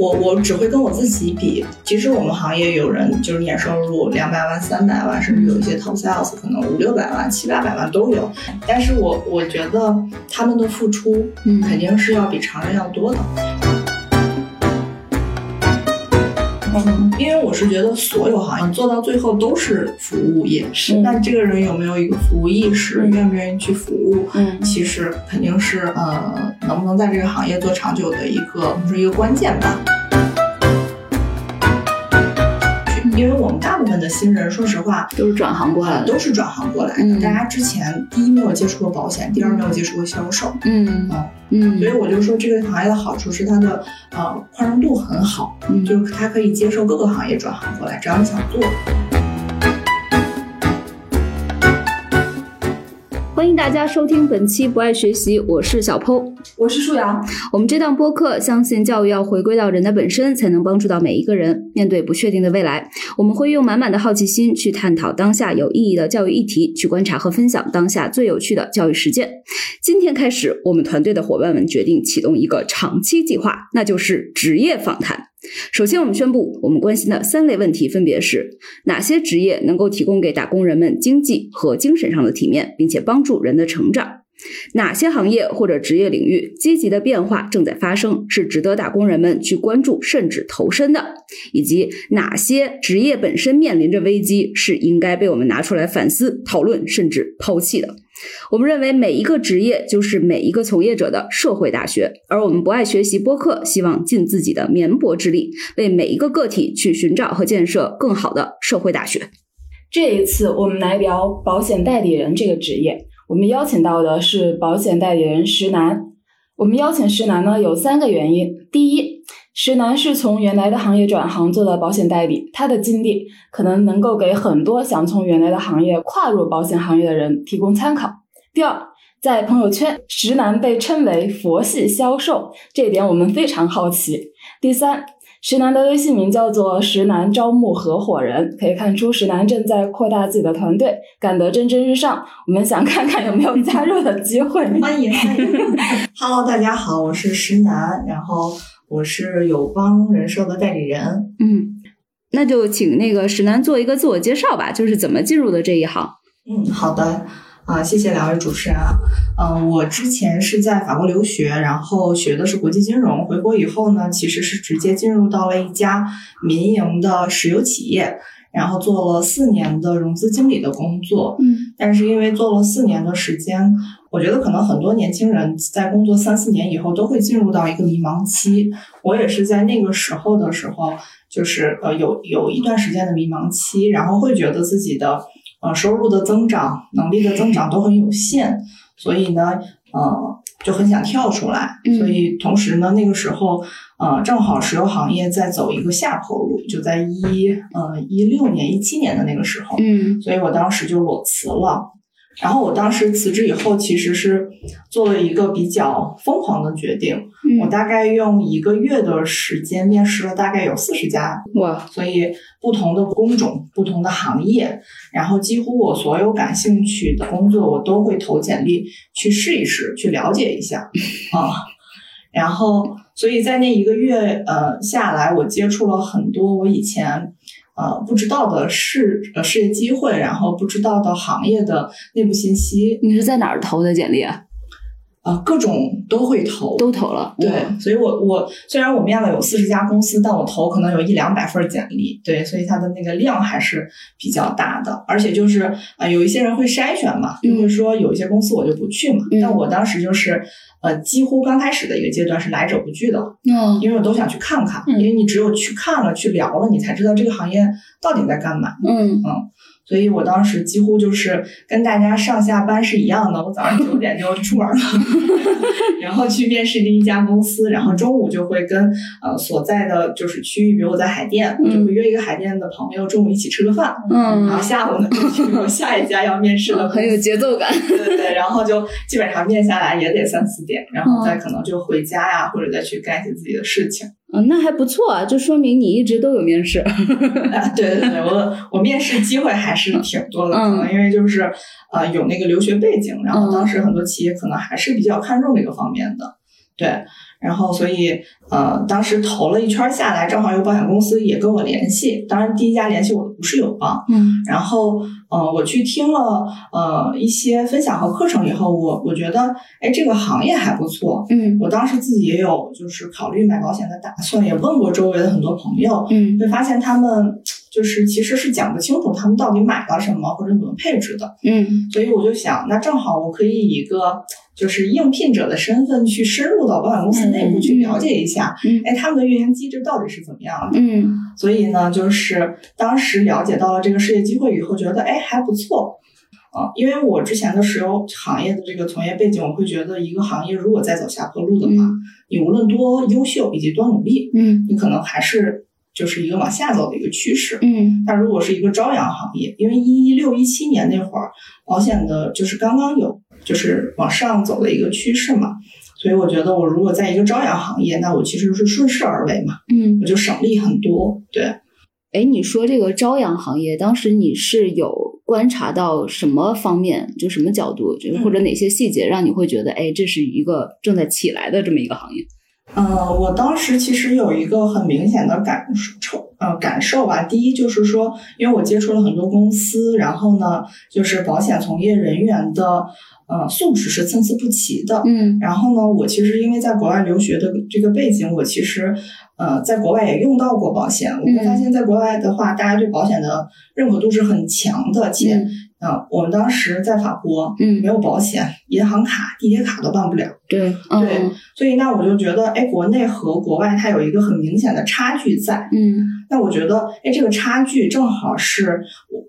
我我只会跟我自己比。其实我们行业有人就是年收入两百万、三百万，甚至有一些 top sales 可能五六百万、七八百万都有。但是我我觉得他们的付出，嗯肯定是要比常人要多的。嗯，因为我是觉得所有行业做到最后都是服务业，是那这个人有没有一个服务意识，愿不愿意去服务，嗯。其实肯定是呃，能不能在这个行业做长久的一个，我们说一个关键吧。因为我们大部分的新人，说实话，都是转行过来的，都是转行过来的。嗯。大家之前第一没有接触过保险，第二没有接触过销售，嗯。嗯嗯，所以我就说这个行业的好处是它的呃宽容度很好，嗯。就是它可以接受各个行业转行过来，只要你想做。欢迎大家收听本期不爱学习，我是小剖。我是舒阳，我们这档播客相信教育要回归到人的本身，才能帮助到每一个人。面对不确定的未来，我们会用满满的好奇心去探讨当下有意义的教育议题，去观察和分享当下最有趣的教育实践。今天开始，我们团队的伙伴们决定启动一个长期计划，那就是职业访谈。首先，我们宣布，我们关心的三类问题分别是：哪些职业能够提供给打工人们经济和精神上的体面，并且帮助人的成长？哪些行业或者职业领域积极的变化正在发生，是值得打工人们去关注甚至投身的？以及哪些职业本身面临着危机，是应该被我们拿出来反思、讨论甚至抛弃的？我们认为每一个职业就是每一个从业者的社会大学，而我们不爱学习播客，希望尽自己的绵薄之力，为每一个个体去寻找和建设更好的社会大学。这一次我们来聊保险代理人这个职业。我们邀请到的是保险代理人石楠。我们邀请石楠呢有三个原因：第一，石楠是从原来的行业转行做的保险代理，他的经历可能能够给很多想从原来的行业跨入保险行业的人提供参考。第二，在朋友圈，石楠被称为“佛系销售”，这一点我们非常好奇。第三，石楠的微信名叫做“石楠招募合伙人”，可以看出石楠正在扩大自己的团队，干得蒸蒸日上。我们想看看有没有加入的机会。欢迎欢迎，Hello，大家好，我是石楠，然后我是友邦人寿的代理人。嗯，那就请那个石楠做一个自我介绍吧，就是怎么进入的这一行。嗯，好的，啊、谢谢两位主持人啊。嗯、我之前是在法国留学，然后学的是国际金融。回国以后呢，其实是直接进入到了一家民营的石油企业，然后做了四年的融资经理的工作。嗯但是因为做了四年的时间，我觉得可能很多年轻人在工作三四年以后都会进入到一个迷茫期。我也是在那个时候的时候，就是呃有有一段时间的迷茫期，然后会觉得自己的呃收入的增长、能力的增长都很有限，所以呢，呃就很想跳出来。嗯所以同时呢，那个时候呃正好石油行业在走一个下坡路，就在一呃一六年、一七年的那个时候，嗯所以我当时就裸辞了。然后我当时辞职以后，其实是做了一个比较疯狂的决定。我嗯，大概用一个月的时间面试了大概有四十家，哇，所以不同的工种、不同的行业，然后几乎我所有感兴趣的工作，我都会投简历去试一试，去了解一下啊。然后，所以在那一个月呃下来，我接触了很多我以前呃不知道的事呃事业机会，然后不知道的行业的内部信息，你是在哪儿投的简历啊？呃各种都会投，都投了，对，所以我我虽然我面了有四十家公司，但我投可能有一两百份简历，对，所以它的那个量还是比较大的，而且就是呃有一些人会筛选嘛，就会说有一些公司我就不去嘛，嗯。但我当时就是呃几乎刚开始的一个阶段是来者不拒的，嗯。因为我都想去看看，嗯因为你只有去看了去聊了，你才知道这个行业到底在干嘛，嗯所以我当时几乎就是跟大家上下班是一样的，我早上九点就出门了，然后去面试第一家公司，然后中午就会跟呃所在的就是区域，比如我在海淀，我就会约一个海淀的朋友中午一起吃个饭，嗯然后嗯，下午呢就去我下一家要面试的很有节奏感。对对对，然后就基本上面下来也得三四点，然后再可能就回家呀，或者再去干一些自己的事情。嗯，那还不错啊，就说明你一直都有面试。啊，对对对，我我面试机会还是挺多的，嗯可能因为就是呃有那个留学背景，然后当时很多企业可能还是比较看重这个方面的。对，然后所以呃，当时投了一圈下来，正好有保险公司也跟我联系。当然，第一家联系我的不是友邦。嗯然后呃，我去听了呃一些分享和课程以后，我我觉得哎，这个行业还不错。嗯我当时自己也有就是考虑买保险的打算，也问过周围的很多朋友，嗯会发现他们就是其实是讲不清楚他们到底买了什么或者怎么配置的。嗯所以我就想，那正好我可以以一个就是应聘者的身份去深入到保险公司内部嗯去了解一下，嗯哎，他们的运营机制到底是怎么样的。嗯所以呢，就是当时了解到了这个事业机会以后，觉得哎还不错。啊，因为我之前的石油行业的这个从业背景，我会觉得一个行业如果再走下坡路的话，嗯你无论多优秀以及多努力，嗯你可能还是就是一个往下走的一个趋势。嗯但如果是一个朝阳行业，因为一六一七年那会儿，保险的就是刚刚有就是往上走的一个趋势嘛，所以我觉得我如果在一个朝阳行业，那我其实是顺势而为嘛，嗯我就省力很多。对，哎，你说这个朝阳行业，当时你是有观察到什么方面，就什么角度，就是嗯或者哪些细节，让你会觉得，哎，这是一个正在起来的这么一个行业？呃，我当时其实有一个很明显的感受，呃，感受吧。第一就是说，因为我接触了很多公司，然后呢，就是保险从业人员的呃素质是参差不齐的。嗯然后呢，我其实因为在国外留学的这个背景，我其实呃在国外也用到过保险。我会发现，在国外的话，大家对保险的认可度是很强的，且嗯呃我们当时在法国嗯没，有保险，银行卡、地铁卡都办不了。对，对嗯所以那我就觉得，哎，国内和国外它有一个很明显的差距在。嗯那我觉得，哎，这个差距正好是，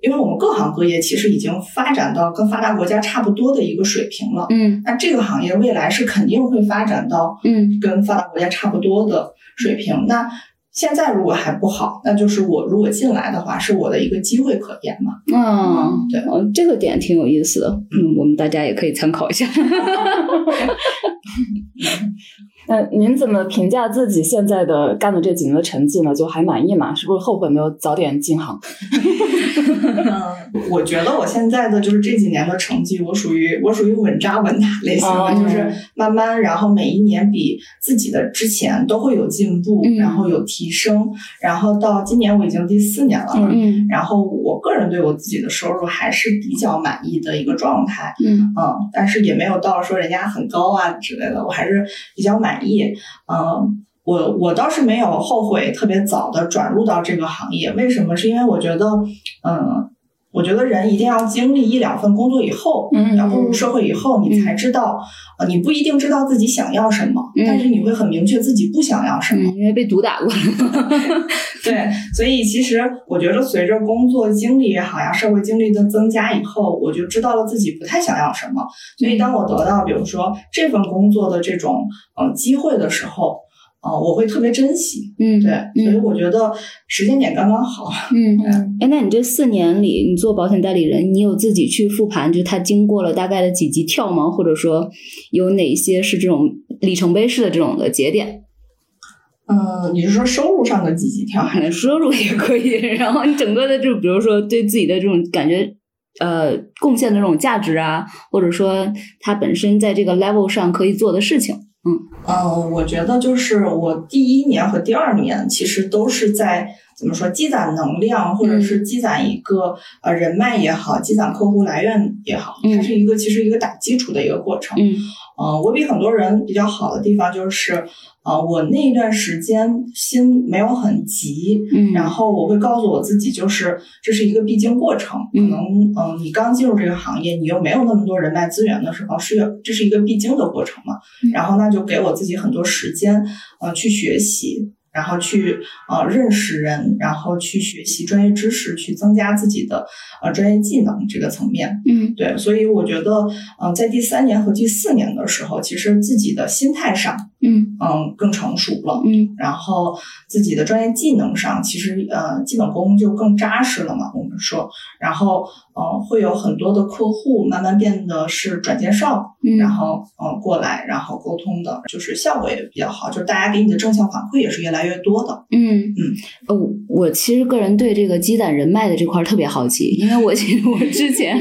因为我们各行各业其实已经发展到跟发达国家差不多的一个水平了。嗯那这个行业未来是肯定会发展到嗯跟发达国家差不多的水平。那现在如果还不好，那就是我如果进来的话，是我的一个机会可言嘛。嗯，对哦，这个点挺有意思的，嗯，我们大家也可以参考一下。那您怎么评价自己现在的干的这几年的成绩呢？就还满意吗？是不是后悔没有早点进行？嗯，我觉得我现在的就是这几年的成绩，我属于我属于稳扎稳打类型的，哦就是慢慢，然后每一年比自己的之前都会有进步，嗯然后有提升，然后到今年我已经第四年了然后我个人对我自己的收入还是比较满意的一个状态，嗯嗯，但是也没有到说人家很高啊之类的，我还是比较满业，嗯。我我倒是没有后悔特别早的转入到这个行业，为什么？是因为我觉得，嗯，我觉得人一定要经历一两份工作以后，嗯要步入社会以后，你才知道，呃，你不一定知道自己想要什么，嗯但是你会很明确自己不想要什么。嗯，因为被毒打过了。对，所以其实我觉得随着工作经历也好呀，社会经历的增加以后，我就知道了自己不太想要什么。所以当我得到比如说这份工作的这种呃机会的时候，呃，我会特别珍惜。嗯，对，所以嗯我觉得时间点刚刚好。嗯嗯哎，那你这四年里，你做保险代理人，你有自己去复盘，就他经过了大概的几级跳吗？或者说有哪些是这种里程碑式的这种的节点？嗯，你是说收入上的几级跳？收入也可以，然后你整个的就比如说对自己的这种感觉，呃，贡献的这种价值啊，或者说他本身在这个 level 上可以做的事情。嗯，我觉得就是我第一年和第二年其实都是在怎么说积攒能量，或者是积攒一个呃人脉也好，积攒客户来源也好，嗯。它是一个其实一个打基础的一个过程。嗯。呃，我比很多人比较好的地方就是，呃，我那一段时间心没有很急，嗯，然后我会告诉我自己，就是这是一个必经过程。可嗯能嗯、呃你刚进入这个行业，你又没有那么多人脉资源的时候，是有这是一个必经的过程嘛。嗯然后那就给我自己很多时间，呃，去学习。然后去呃认识人，然后去学习专业知识，去增加自己的呃专业技能这个层面。嗯对，所以我觉得，嗯、在第三年和第四年的时候，其实自己的心态上，嗯嗯，更成熟了。嗯然后自己的专业技能上，其实呃基本功就更扎实了嘛。我们说，然后呃会有很多的客户慢慢变得是转介绍，嗯，然后呃过来，然后沟通的，就是效果也比较好，就是大家给你的正向反馈也是越来越多的。嗯。嗯，呃，我其实个人对这个积攒人脉的这块儿特别好奇，因为我其实 我之前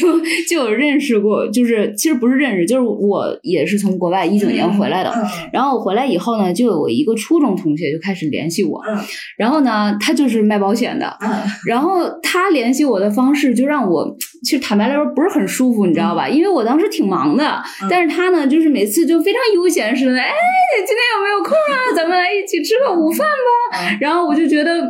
就就有认识过，就是其实不是认识，就是我也是从国外一九年回来的，嗯。然后我回来以后呢，就有我一个初中同学就开始联系我，嗯。然后呢，他就是卖保险的，嗯。然后他联系我的方式就让我，其实坦白来说不是很舒服，你知道吧？因为我当时挺忙的，嗯但是他呢，就是每次就非常悠闲似的，哎，今天有没有空啊？咱们来一起吃个午饭吧。嗯然后我就觉得，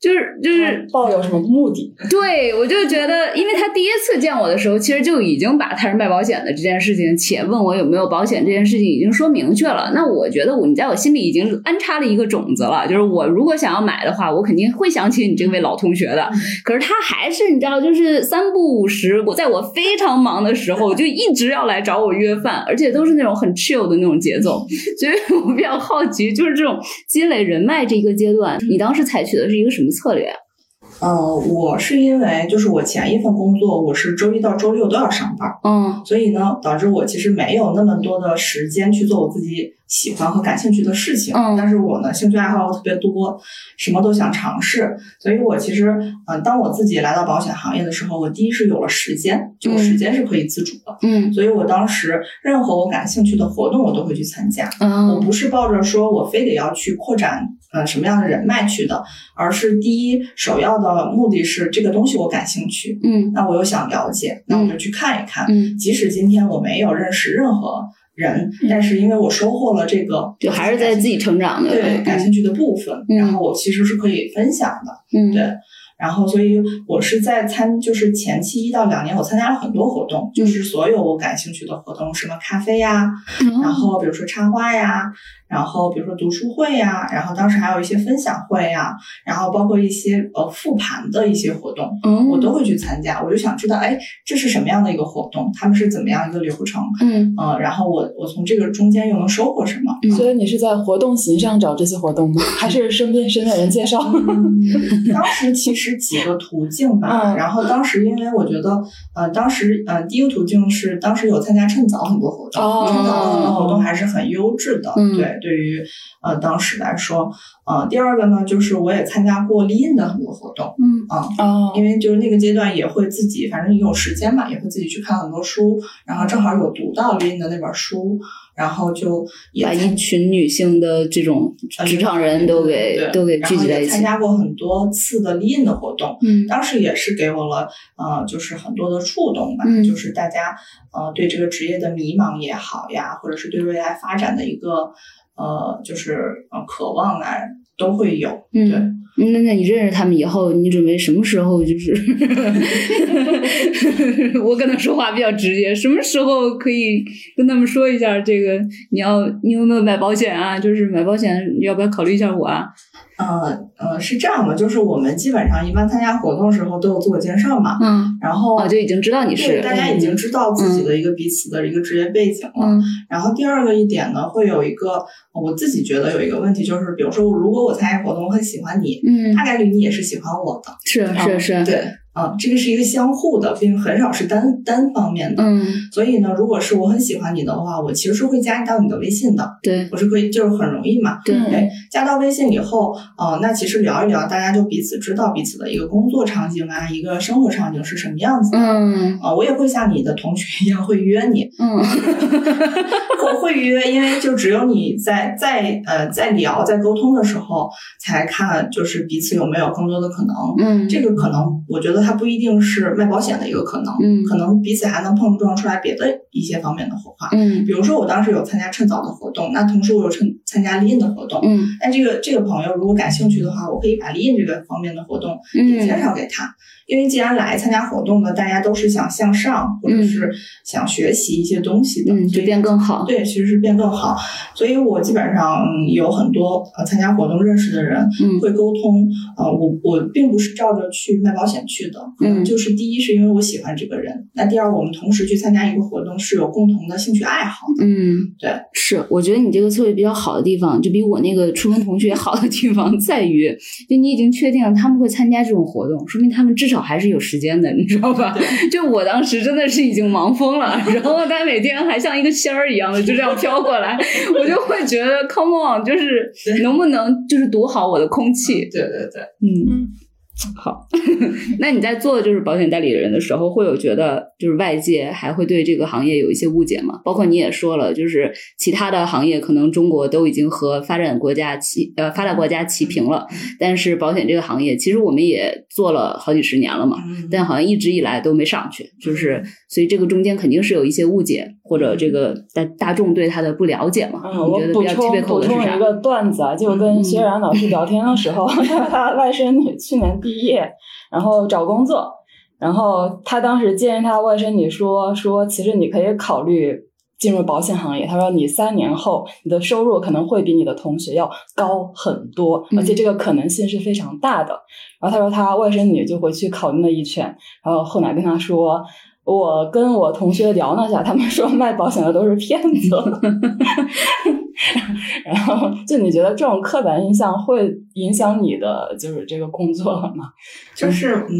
就是就是抱有什么目的？对，我就觉得，因为他第一次见我的时候，其实就已经把他是卖保险的这件事情，且问我有没有保险这件事情已经说明确了。那我觉得我你在我心里已经安插了一个种子了，就是我如果想要买的话，我肯定会想起你这位老同学的。可是他还是你知道，就是三不五时，我在我非常忙的时候，就一直要来找我约饭，而且都是那种很 chill 的那种节奏。所以我比较好奇，就是这种积累人脉这一个阶段，你当时采取的是一个什么策略嗯？呃，我是因为就是我前一份工作，我是周一到周六都要上班，嗯所以呢，导致我其实没有那么多的时间去做我自己喜欢和感兴趣的事情。嗯但是我呢，兴趣爱好特别多，什么都想尝试。所以我其实，嗯、当我自己来到保险行业的时候，我第一是有了时间，就我时间是可以自主的。嗯所以我当时任何我感兴趣的活动，我都会去参加。我嗯不是抱着说我非得要去扩展呃什么样的人脉去的，而是第一首要的目的是这个东西我感兴趣，嗯那我又想了解，那我就去看一看。嗯，即使今天我没有认识任何人，但是因为我收获了这个，就还是在自己成长的对感兴趣的部分，嗯。然后我其实是可以分享的。嗯。对。然后，所以我是在参，就是前期一到两年，我参加了很多活动，就是所有我感兴趣的活动，什么咖啡呀，嗯然后比如说插花呀，然后比如说读书会呀，然后当时还有一些分享会呀，然后包括一些呃复盘的一些活动，嗯我都会去参加。我就想知道，哎，这是什么样的一个活动？他们是怎么样一个流程？嗯嗯、然后我我从这个中间又能收获什么？嗯所以你是在活动型上找这些活动吗？还是身边身边人介绍？当时其实几个途径吧，嗯然后当时因为我觉得，呃，当时呃第一个途径是当时有参加趁早很多活动，哦趁早很多活动还是很优质的，嗯对，对于呃当时来说，呃，第二个呢就是我也参加过 Lean 的很多活动，嗯哦，因为就是那个阶段也会自己，反正有时间嘛，也会自己去看很多书，然后正好有读到 Lean 的那本书，然后就也把一群女性的这种职场人都给对都给聚集在一起参。加过很多次的 Lean 的活动，嗯当时也是给我了呃，就是很多的触动吧，嗯就是大家呃对这个职业的迷茫也好呀，或者是对未来发展的一个呃就是呃渴望啊，都会有。对，嗯，那那你认识他们以后，你准备什么时候就是？我跟他说话比较直接，什么时候可以跟他们说一下这个？你要你有没有买保险啊？就是买保险，要不要考虑一下我啊？呃呃是这样的，就是我们基本上一般参加活动的时候都有自我介绍嘛，嗯，然后哦，就已经知道你是对大家已经知道自己的一个彼此的一个职业背景了。嗯然后第二个一点呢，会有一个我自己觉得有一个问题，就是比如说如果我参加活动，我很喜欢你，嗯，大概率你也是喜欢我的。是是是，对啊，这个是一个相互的，并很少是单单方面的。嗯，所以呢，如果是我很喜欢你的话，我其实是会加到你的微信的，对我是可以，就是很容易嘛。对加到微信以后，呃，那其实聊一聊，大家就彼此知道彼此的一个工作场景啊，一个生活场景是什么样子的。嗯啊、我也会像你的同学一样会约你，嗯 我会约，因为就只有你在在呃在聊在沟通的时候，才看就是彼此有没有更多的可能。嗯，这个可能，我觉得它不一定是卖保险的一个可能，嗯可能彼此还能碰撞出来别的一些方面的火花。嗯比如说，我当时有参加趁早的活动，那同时我有参参加 Lean 的活动。嗯那这个这个朋友如果感兴趣的话，我可以把 Lean 这个方面的活动也介嗯绍给他，因为既然来参加活动的，大家都是想向上，或者是想学习一些东西的，嗯，就变更好。对，其实是变更好。所以我基本上嗯有很多呃参加活动认识的人，嗯会沟通。呃，我我并不是照着去卖保险去的，嗯就是第一是因为我喜欢这个人，那第二我们同时去参加一个活动是有共同的兴趣爱好的。嗯，对，是，我觉得你这个策略比较好的地方，就比我那个初中同学好的地方在于，就你已经确定了他们会参加这种活动，说明他们至少还是有时间的，你知道吧？就我当时真的是已经忙疯了，然后他每天还像一个仙儿一样的就这样飘过来，我就会觉得 come on，就是能不能就是读好我的空气？对对对，嗯嗯，好，那你在做就是保险代理人的时候，会有觉得就是外界还会对这个行业有一些误解吗？包括你也说了，就是其他的行业可能中国都已经和发展国家齐呃发达国家齐平了，但是保险这个行业其实我们也做了好几十年了嘛，嗯但好像一直以来都没上去，就是所以这个中间肯定是有一些误解，或者这个大大众对它的不了解嘛。嗯，我觉得比较补充补充一？个段子啊，就嗯跟薛然老师聊天的时候，他外甥女去年毕业，然后找工作，然后他当时建议他外甥女说说，其实你可以考虑进入保险行业。他说你三年后你的收入可能会比你的同学要高很多，嗯而且这个可能性是非常大的。然后他说他外甥女就回去考虑了一圈，然后后来跟他说。我跟我同学聊了下，他们说卖保险的都是骗子。然后，就你觉得这种刻板印象会影响你的就是这个工作吗？就是嗯，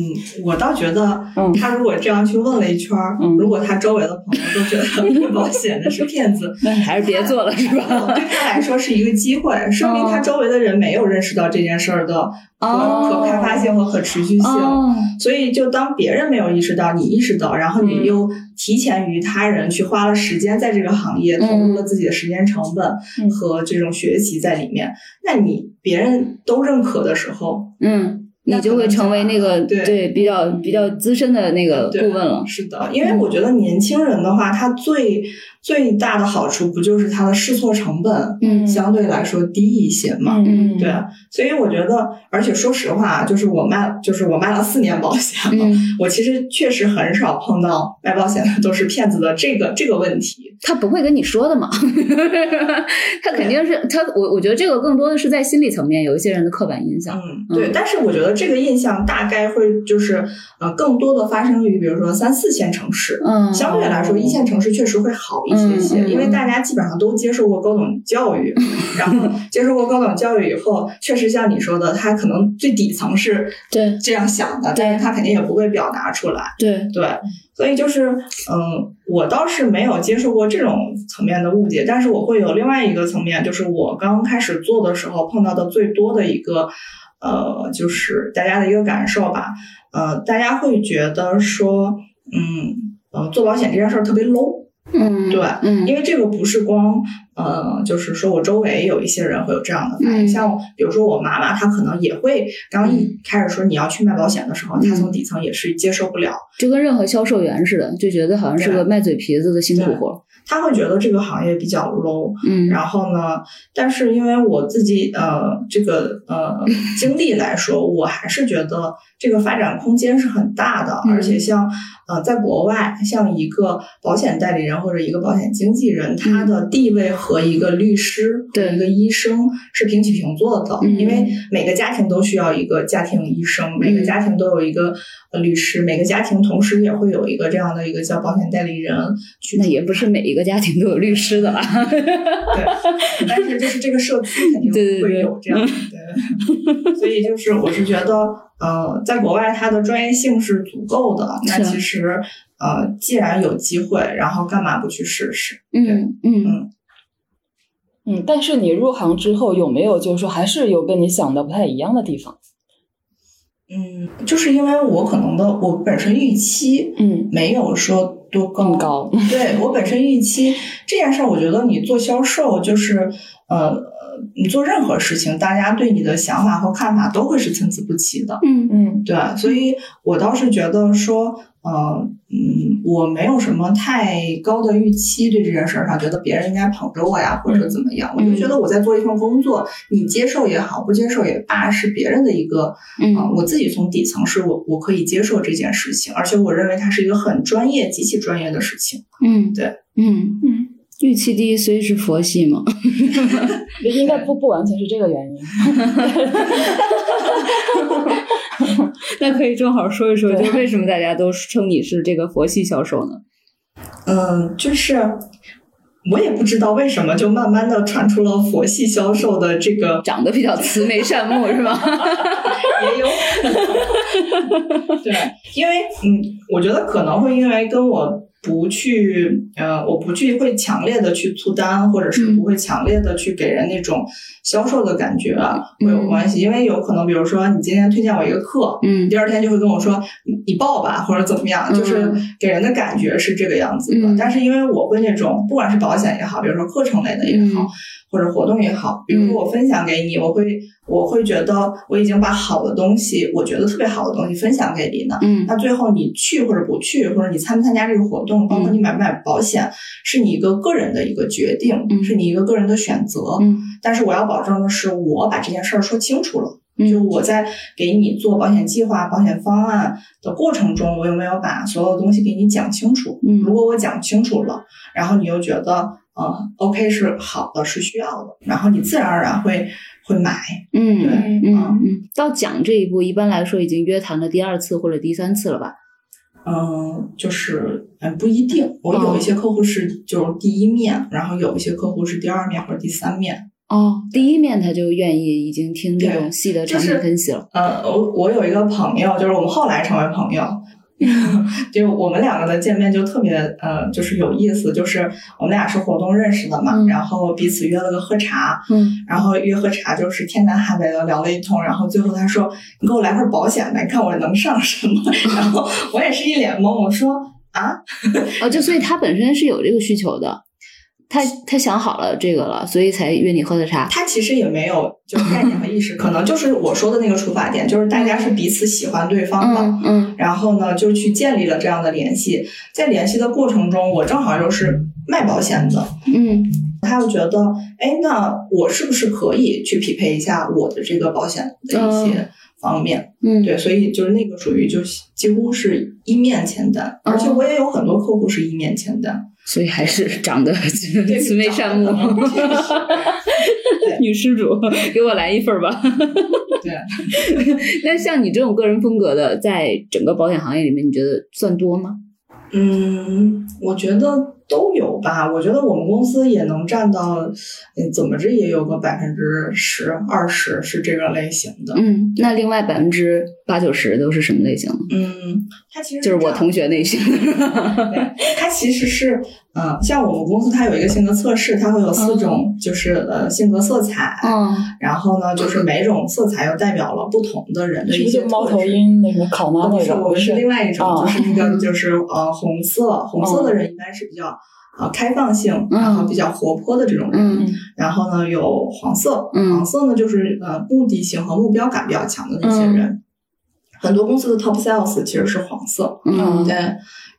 我倒觉得嗯他如果这样去问了一圈儿，嗯如果他周围的朋友都觉得不保险的是骗子，那你还是别做了，是吧？对他来说是一个机会，说明他周围的人没有认识到这件事儿的可、哦。可开发性和可持续性。哦，所以，就当别人没有意识到，你意识到，然后嗯。你又提前于他人去花了时间在这个行业，投入了自己的时间成本嗯。和这种学习在里面，那你别人都认可的时候，嗯，你就会成为那个对比较比较资深的那个顾问了。是的，因为我觉得年轻人的话，他最最大的好处不就是他的试错成本嗯相对来说低一些嘛？嗯对，所以我觉得，而且说实话，就是我卖，就是我卖了四年保险了，嗯，我其实确实很少碰到卖保险的都是骗子的这个这个问题。他不会跟你说的嘛，他肯定是他，我我觉得这个更多的是在心理层面有一些人的刻板印象。嗯，对，但是我觉得这个印象大概会就是呃，更多的发生于比如说三四线城市。嗯，相对来说，一线城市确实会好一些些，因为大家基本上都接受过高等教育，然后接受过高等教育以后，确实像你说的，他可能最底层是对这样想的，但是他肯定也不会表达出来。对，对，所以就是，嗯，我倒是没有接受过这种层面的误解，但是我会有另外一个层面，就是我刚开始做的时候碰到的最多的一个，呃，就是大家的一个感受吧，呃，大家会觉得说，嗯，呃，做保险这件事儿特别 low，嗯，对嗯，因为这个不是光，呃，就是说我周围有一些人会有这样的反应，嗯。像比如说我妈妈，她可能也会刚一开始说你要去卖保险的时候，她嗯。从底层也是接受不了。就跟任何销售员似的，就觉得好像是个卖嘴皮子的辛苦活。他会觉得这个行业比较 low，嗯，然后呢，但是因为我自己呃这个呃 经历来说，我还是觉得这个发展空间是很大的，嗯。而且像呃在国外，像一个保险代理人或者一个保险经纪人，他的地位和一个律师和对。一个医生是平起平坐的，嗯。因为每个家庭都需要一个家庭医生，每个家庭都有一个呃律师，每个家庭同时也会有一个这样的一个叫保险代理人去那也不是每一个家庭都有律师的啦。对，但是就是这个社区肯定会有这样的，对，所以就是我是觉得，呃，在国外它的专业性是足够的，那其实呃，既然有机会，然后干嘛不去试试？嗯嗯嗯嗯，但是你入行之后有没有就是说还是有跟你想的不太一样的地方？嗯，就是因为我可能的我本身预期嗯，没有说多高，更高。对我本身预期这件事儿，我觉得你做销售就是呃，你做任何事情，大家对你的想法和看法都会是参差不齐的。嗯。嗯。对，所以我倒是觉得说，呃，嗯，我没有什么太高的预期对这件事儿上，觉得别人应该捧着我呀，或者怎么样。我就觉得我在做一份工作，你接受也好，不接受也罢，是别人的一个，嗯。啊、我自己从底层是我我可以接受这件事情，而且我认为它是一个很专业、极其专业的事情。嗯，对，嗯。嗯，预期低虽是佛系嘛。应该不不完全是这个原因。那可以正好说一说，对就为什么大家都称你是这个佛系销售呢？嗯，就是我也不知道为什么，就慢慢的传出了佛系销售的这个长得比较慈眉善目是吧？也有可能，对，因为嗯，我觉得可能会因为跟我不去呃，我不去会强烈的去促单，或者是不会强烈的去给人那种销售的感觉啊会有关系，因为有可能比如说你今天推荐我一个课，嗯。第二天就会跟我说你你报吧，或者怎么样，就是给人的感觉是这个样子的。嗯。但是因为我会那种不管是保险也好，比如说课程类的也好，嗯。或者活动也好，比如说我分享给你，我会我会觉得我已经把好的东西，我觉得特别好的东西分享给你呢。嗯那最后你去或者不去，或者你参不参加这个活动，包括你买不买保险，是你一个个人的一个决定，嗯是你一个个人的选择。嗯但是我要保证的是，我把这件事儿说清楚了。嗯就我在给你做保险计划、保险方案的过程中，我有没有把所有东西给你讲清楚？嗯如果我讲清楚了，然后你又觉得呃 OK 是好的，是需要的，然后你自然而然会会买。嗯对嗯嗯到讲这一步，一般来说已经约谈了第二次或者第三次了吧？嗯，就是嗯不一定，我有一些客户是就是第一面，然后有一些客户是第二面或者第三面。哦，第一面他就愿意已经听这种对细的产品分析了。呃，我我有一个朋友，就是我们后来成为朋友，就我们两个的见面就特别呃，就是有意思，就是我们俩是活动认识的嘛，嗯然后彼此约了个喝茶，嗯然后约喝茶就是天南海北的聊了一通，然后最后他说你给我来份保险呗，看我能上什么，然后我也是一脸懵，我说啊，哦，就所以他本身是有这个需求的，他他想好了这个了，所以才约你喝的茶。他其实也没有就是概念和意识，可能就是我说的那个出发点，就是大家是彼此喜欢对方的，嗯嗯然后呢，就去建立了这样的联系。在联系的过程中，我正好又是卖保险的，嗯他又觉得，哎，那我是不是可以去匹配一下我的这个保险的一些方面？嗯，对，所以就是那个属于就几乎是一面签单，而且我也有很多客户是一面签单。所以还是长得对 慈眉善目 女施主，给我来一份儿吧。对，那像你这种个人风格的，在整个保险行业里面，你觉得算多吗？嗯，我觉得都有吧。我觉得我们公司也能占到，嗯，怎么着也有个百分之十、二十是这个类型的。嗯，那另外百分之八九十都是什么类型？嗯，它其实就是我同学类型。对，它其实是，嗯、像我们公司它有一个性格测试，它会有四种，就是呃性格色彩，嗯然后呢，就是每种色彩又代表了不同的人的是不是一些就猫头。鹰那什么考妈哦，不是，那种？我们是另外一种，哦就是那个就 是呃红色，红色的人一般是比较啊开放性，然后比较活泼的这种人。嗯然后呢，有黄色，嗯黄色呢就是呃目的性和目标感比较强的那些人。很多公司的 top sales 其实是黄色，嗯对。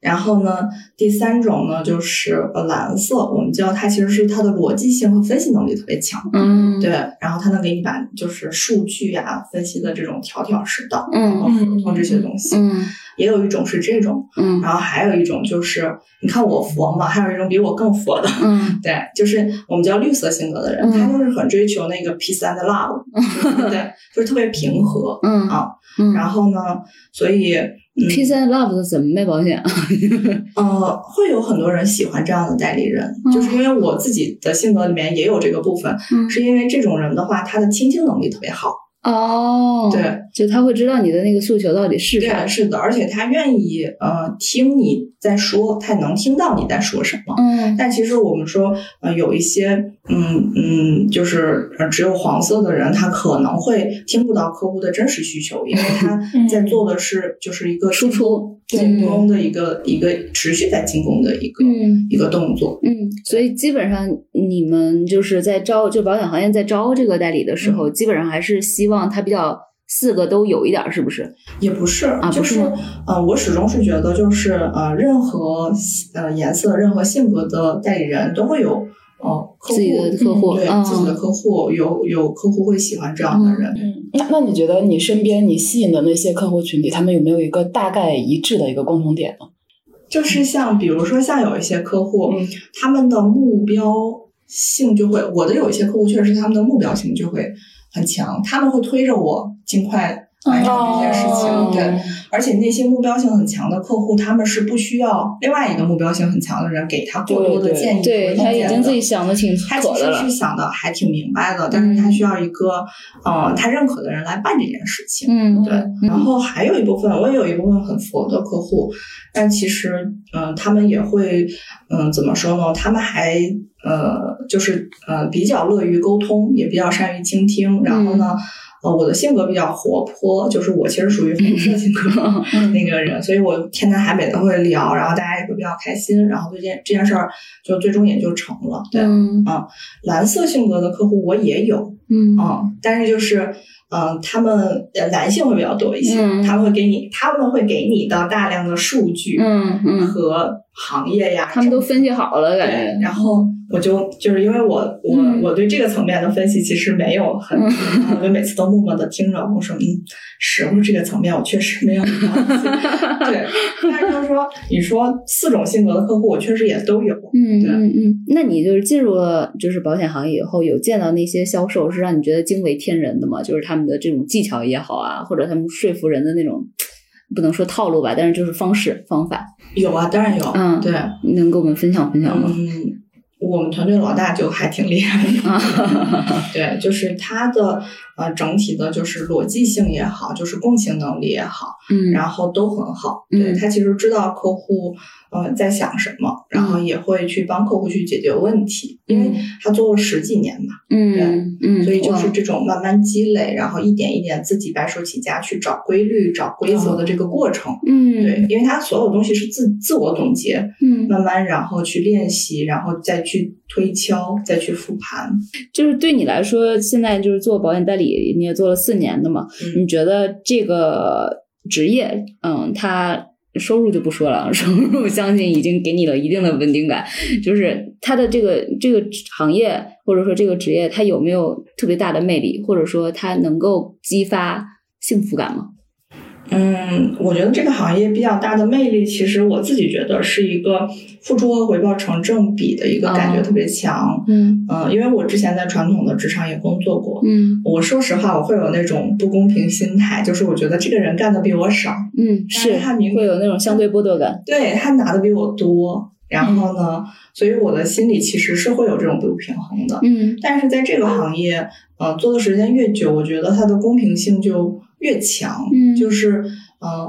然后呢，第三种呢就是呃蓝色，我们叫它其实是它的逻辑性和分析能力特别强，嗯对。然后它能给你把就是数据啊分析的这种条条是道，嗯然后这些东西。嗯也有一种是这种，嗯然后还有一种就是你看我佛嘛，还有一种比我更佛的，嗯 对，就是我们叫绿色性格的人，嗯他就是很追求那个 peace and love，就是对，就是特别平和。嗯啊嗯，然后呢，所以嗯 Peace and Love 的怎么卖保险啊？呃，会有很多人喜欢这样的代理人，嗯就是因为我自己的性格里面也有这个部分，嗯是因为这种人的话，他的倾听能力特别好。哦，对，就他会知道你的那个诉求到底是啥对，。是的，而且他愿意呃听你在说，他也能听到你在说什么。嗯但其实我们说，呃，有一些，嗯嗯，就是呃只有黄色的人，他可能会听不到客户的真实需求，因为 他在做的是就是一个输出进攻的一个一个持续在进攻的一个、嗯一个动作。嗯，所以基本上你们就是在招，就保险行业在招这个代理的时嗯候，基本上还是希望他比较四个都有一点儿，是不是？也不是，啊就是不是呃，我始终是觉得，就是呃，任何呃颜色、任何性格的代理人都会有呃客户自己的客户对、嗯自己的客户，有有客户会喜欢这样的人。嗯，那那你觉得你身边你吸引的那些客户群体，他们有没有一个大概一致的一个共同点呢？就是像比如说像有一些客户，嗯他们的目标性就会，我的有一些客户确实是他们的目标性就会很强，他们会推着我尽快完成这件事情。哦对，而且那些目标性很强的客户，他们是不需要另外一个目标性很强的人给他过多的建议和对他已意见的经自己想的挺他其实是。想的还挺明白的，但是他需要一个呃他认可的人来办这件事情。嗯，对，然后还有一部分，我也有一部分很佛的客户，但其实，嗯、他们也会，嗯、怎么说呢？他们还，呃，就是，呃，比较乐于沟通，也比较善于倾听。然后呢，呃，我的性格比较活泼，就是我其实属于红色性格那个人，所以我天南海北的会聊，然后大家也会比较开心，然后这件这件事儿就最终也就成了。对，嗯蓝色性格的客户我也有，嗯啊，但是就是，嗯、他们呃男性会比较多一些，嗯他们会给你，他们会给你到大量的数据嗯嗯，和行业呀，他们都分析好了，感，觉。然后我就就是因为我我、嗯。我对这个层面的分析其实没有很，嗯。我就每次都默默的听着，我说嗯，是，我说这个层面我确实没有了解，对，但是就是说，你说四种性格的客户，我确实也都有，对嗯嗯。嗯，那你就是进入了就是保险行业以后，有见到那些销售是让你觉得惊为天人的吗？就是他们的这种技巧也好啊，或者他们说服人的那种，不能说套路吧，但是就是方式方法，有啊，当然有，嗯对，你能跟我们分享分享吗？嗯，我们团队老大就还挺厉害的，啊，对，就是他的呃整体的就是逻辑性也好，就是共情能力也好，嗯，然后都很好。嗯对他其实知道客户呃在想什么，然后也会去帮客户去解决问题，因为他做了十几年嘛，嗯对嗯，所以就是这种慢慢积累，然后一点一点自己白手起家去找规律、找规则的这个过程。嗯对，因为他所有东西是自自我总结，嗯，慢慢然后去练习，然后再去推敲，再去复盘。就是对你来说，现在就是做保险代理，你也做了四年的嘛，嗯你觉得这个职业，嗯，它收入就不说了，收入相信已经给你了一定的稳定感。就是它的这个这个行业或者说这个职业，它有没有特别大的魅力，或者说它能够激发幸福感吗？嗯，我觉得这个行业比较大的魅力，其实我自己觉得是一个付出和回报成正比的一个感觉哦特别强。嗯嗯，因为我之前在传统的职场也工作过，嗯我说实话，我会有那种不公平心态，就是我觉得这个人干的比我少，嗯，是是他明会有那种相对剥夺感。对他拿的比我多，然后呢，所以我的心里其实是会有这种不平衡的。嗯但是在这个行业，呃，做的时间越久，我觉得它的公平性就越强。嗯就是呃，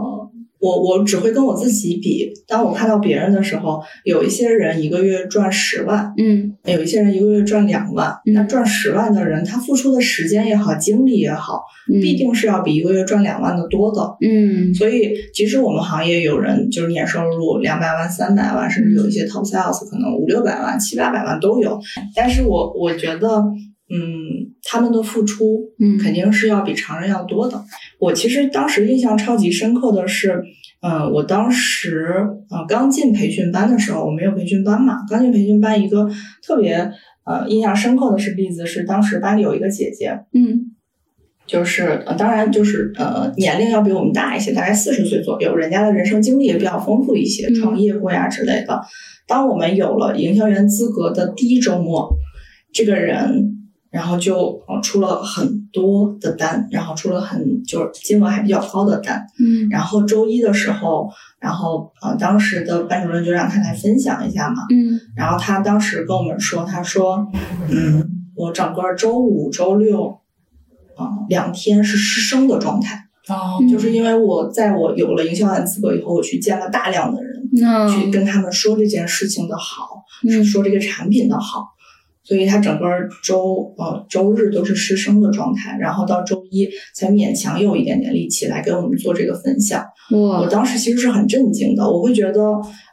我我只会跟我自己比。当我看到别人的时候，有一些人一个月赚十万，嗯有一些人一个月赚两万。嗯那赚十万的人，他付出的时间也好，精力也好，嗯，必定是要比一个月赚两万的多的。嗯所以，其实我们行业有人就是年收入两百万、三百万，甚至有一些 top sales 可能五六百万、七八百万都有。但是我我觉得，嗯，他们的付出嗯肯定是要比常人要多的。我其实当时印象超级深刻的是，嗯、我当时呃刚进培训班的时候，我没有培训班嘛，刚进培训班一个特别呃印象深刻的是例子是，当时班里有一个姐姐，嗯就是呃，当然就是呃，年龄要比我们大一些，大概四十岁左右，人家的人生经历也比较丰富一些，嗯创业过呀之类的。当我们有了营销员资格的第一周末，这个人然后就呃出了很多的单，然后出了很就是金额还比较高的单。嗯。然后周一的时候，然后呃，当时的班主任就让他来分享一下嘛，嗯。然后他当时跟我们说，他说，嗯，我整个周五、周六，啊、两天是失声的状态，哦。就是因为我在我有了营销员资格以后，我去见了大量的人，那去跟他们说这件事情的好，嗯。说这个产品的好，所以他整个周呃周日都是失声的状态，然后到周一才勉强有一点点力气来给我们做这个分享。我哇当时其实是很震惊的，我会觉得，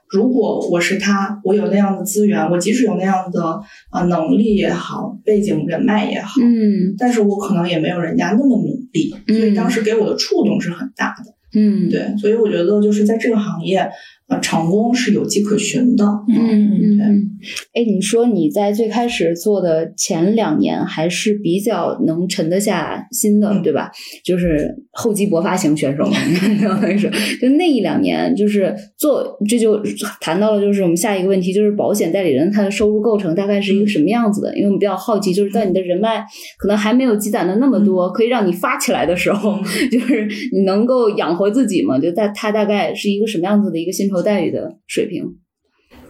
如果我是他，我有那样的资源，我即使有那样的啊、呃能力也好，背景人脉也好，嗯但是我可能也没有人家那么努力，嗯所以当时给我的触动是很大的。嗯对，所以我觉得就是在这个行业，呃，成功是有迹可循的。嗯嗯嗯，哎，你说你在最开始做的前两年还是比较能沉得下心的，嗯对吧？就是厚积薄发型选手嘛，相当于是就那一两年，就是做这就谈到了，就是我们下一个问题，就是保险代理人他的收入构成大概是一个什么样子的？因为我们比较好奇，就是在你的人脉可能还没有积攒的那么多，可以让你发起来的时候，就是你能够养活自己嘛？就在他大概是一个什么样子的一个薪酬待遇的水平？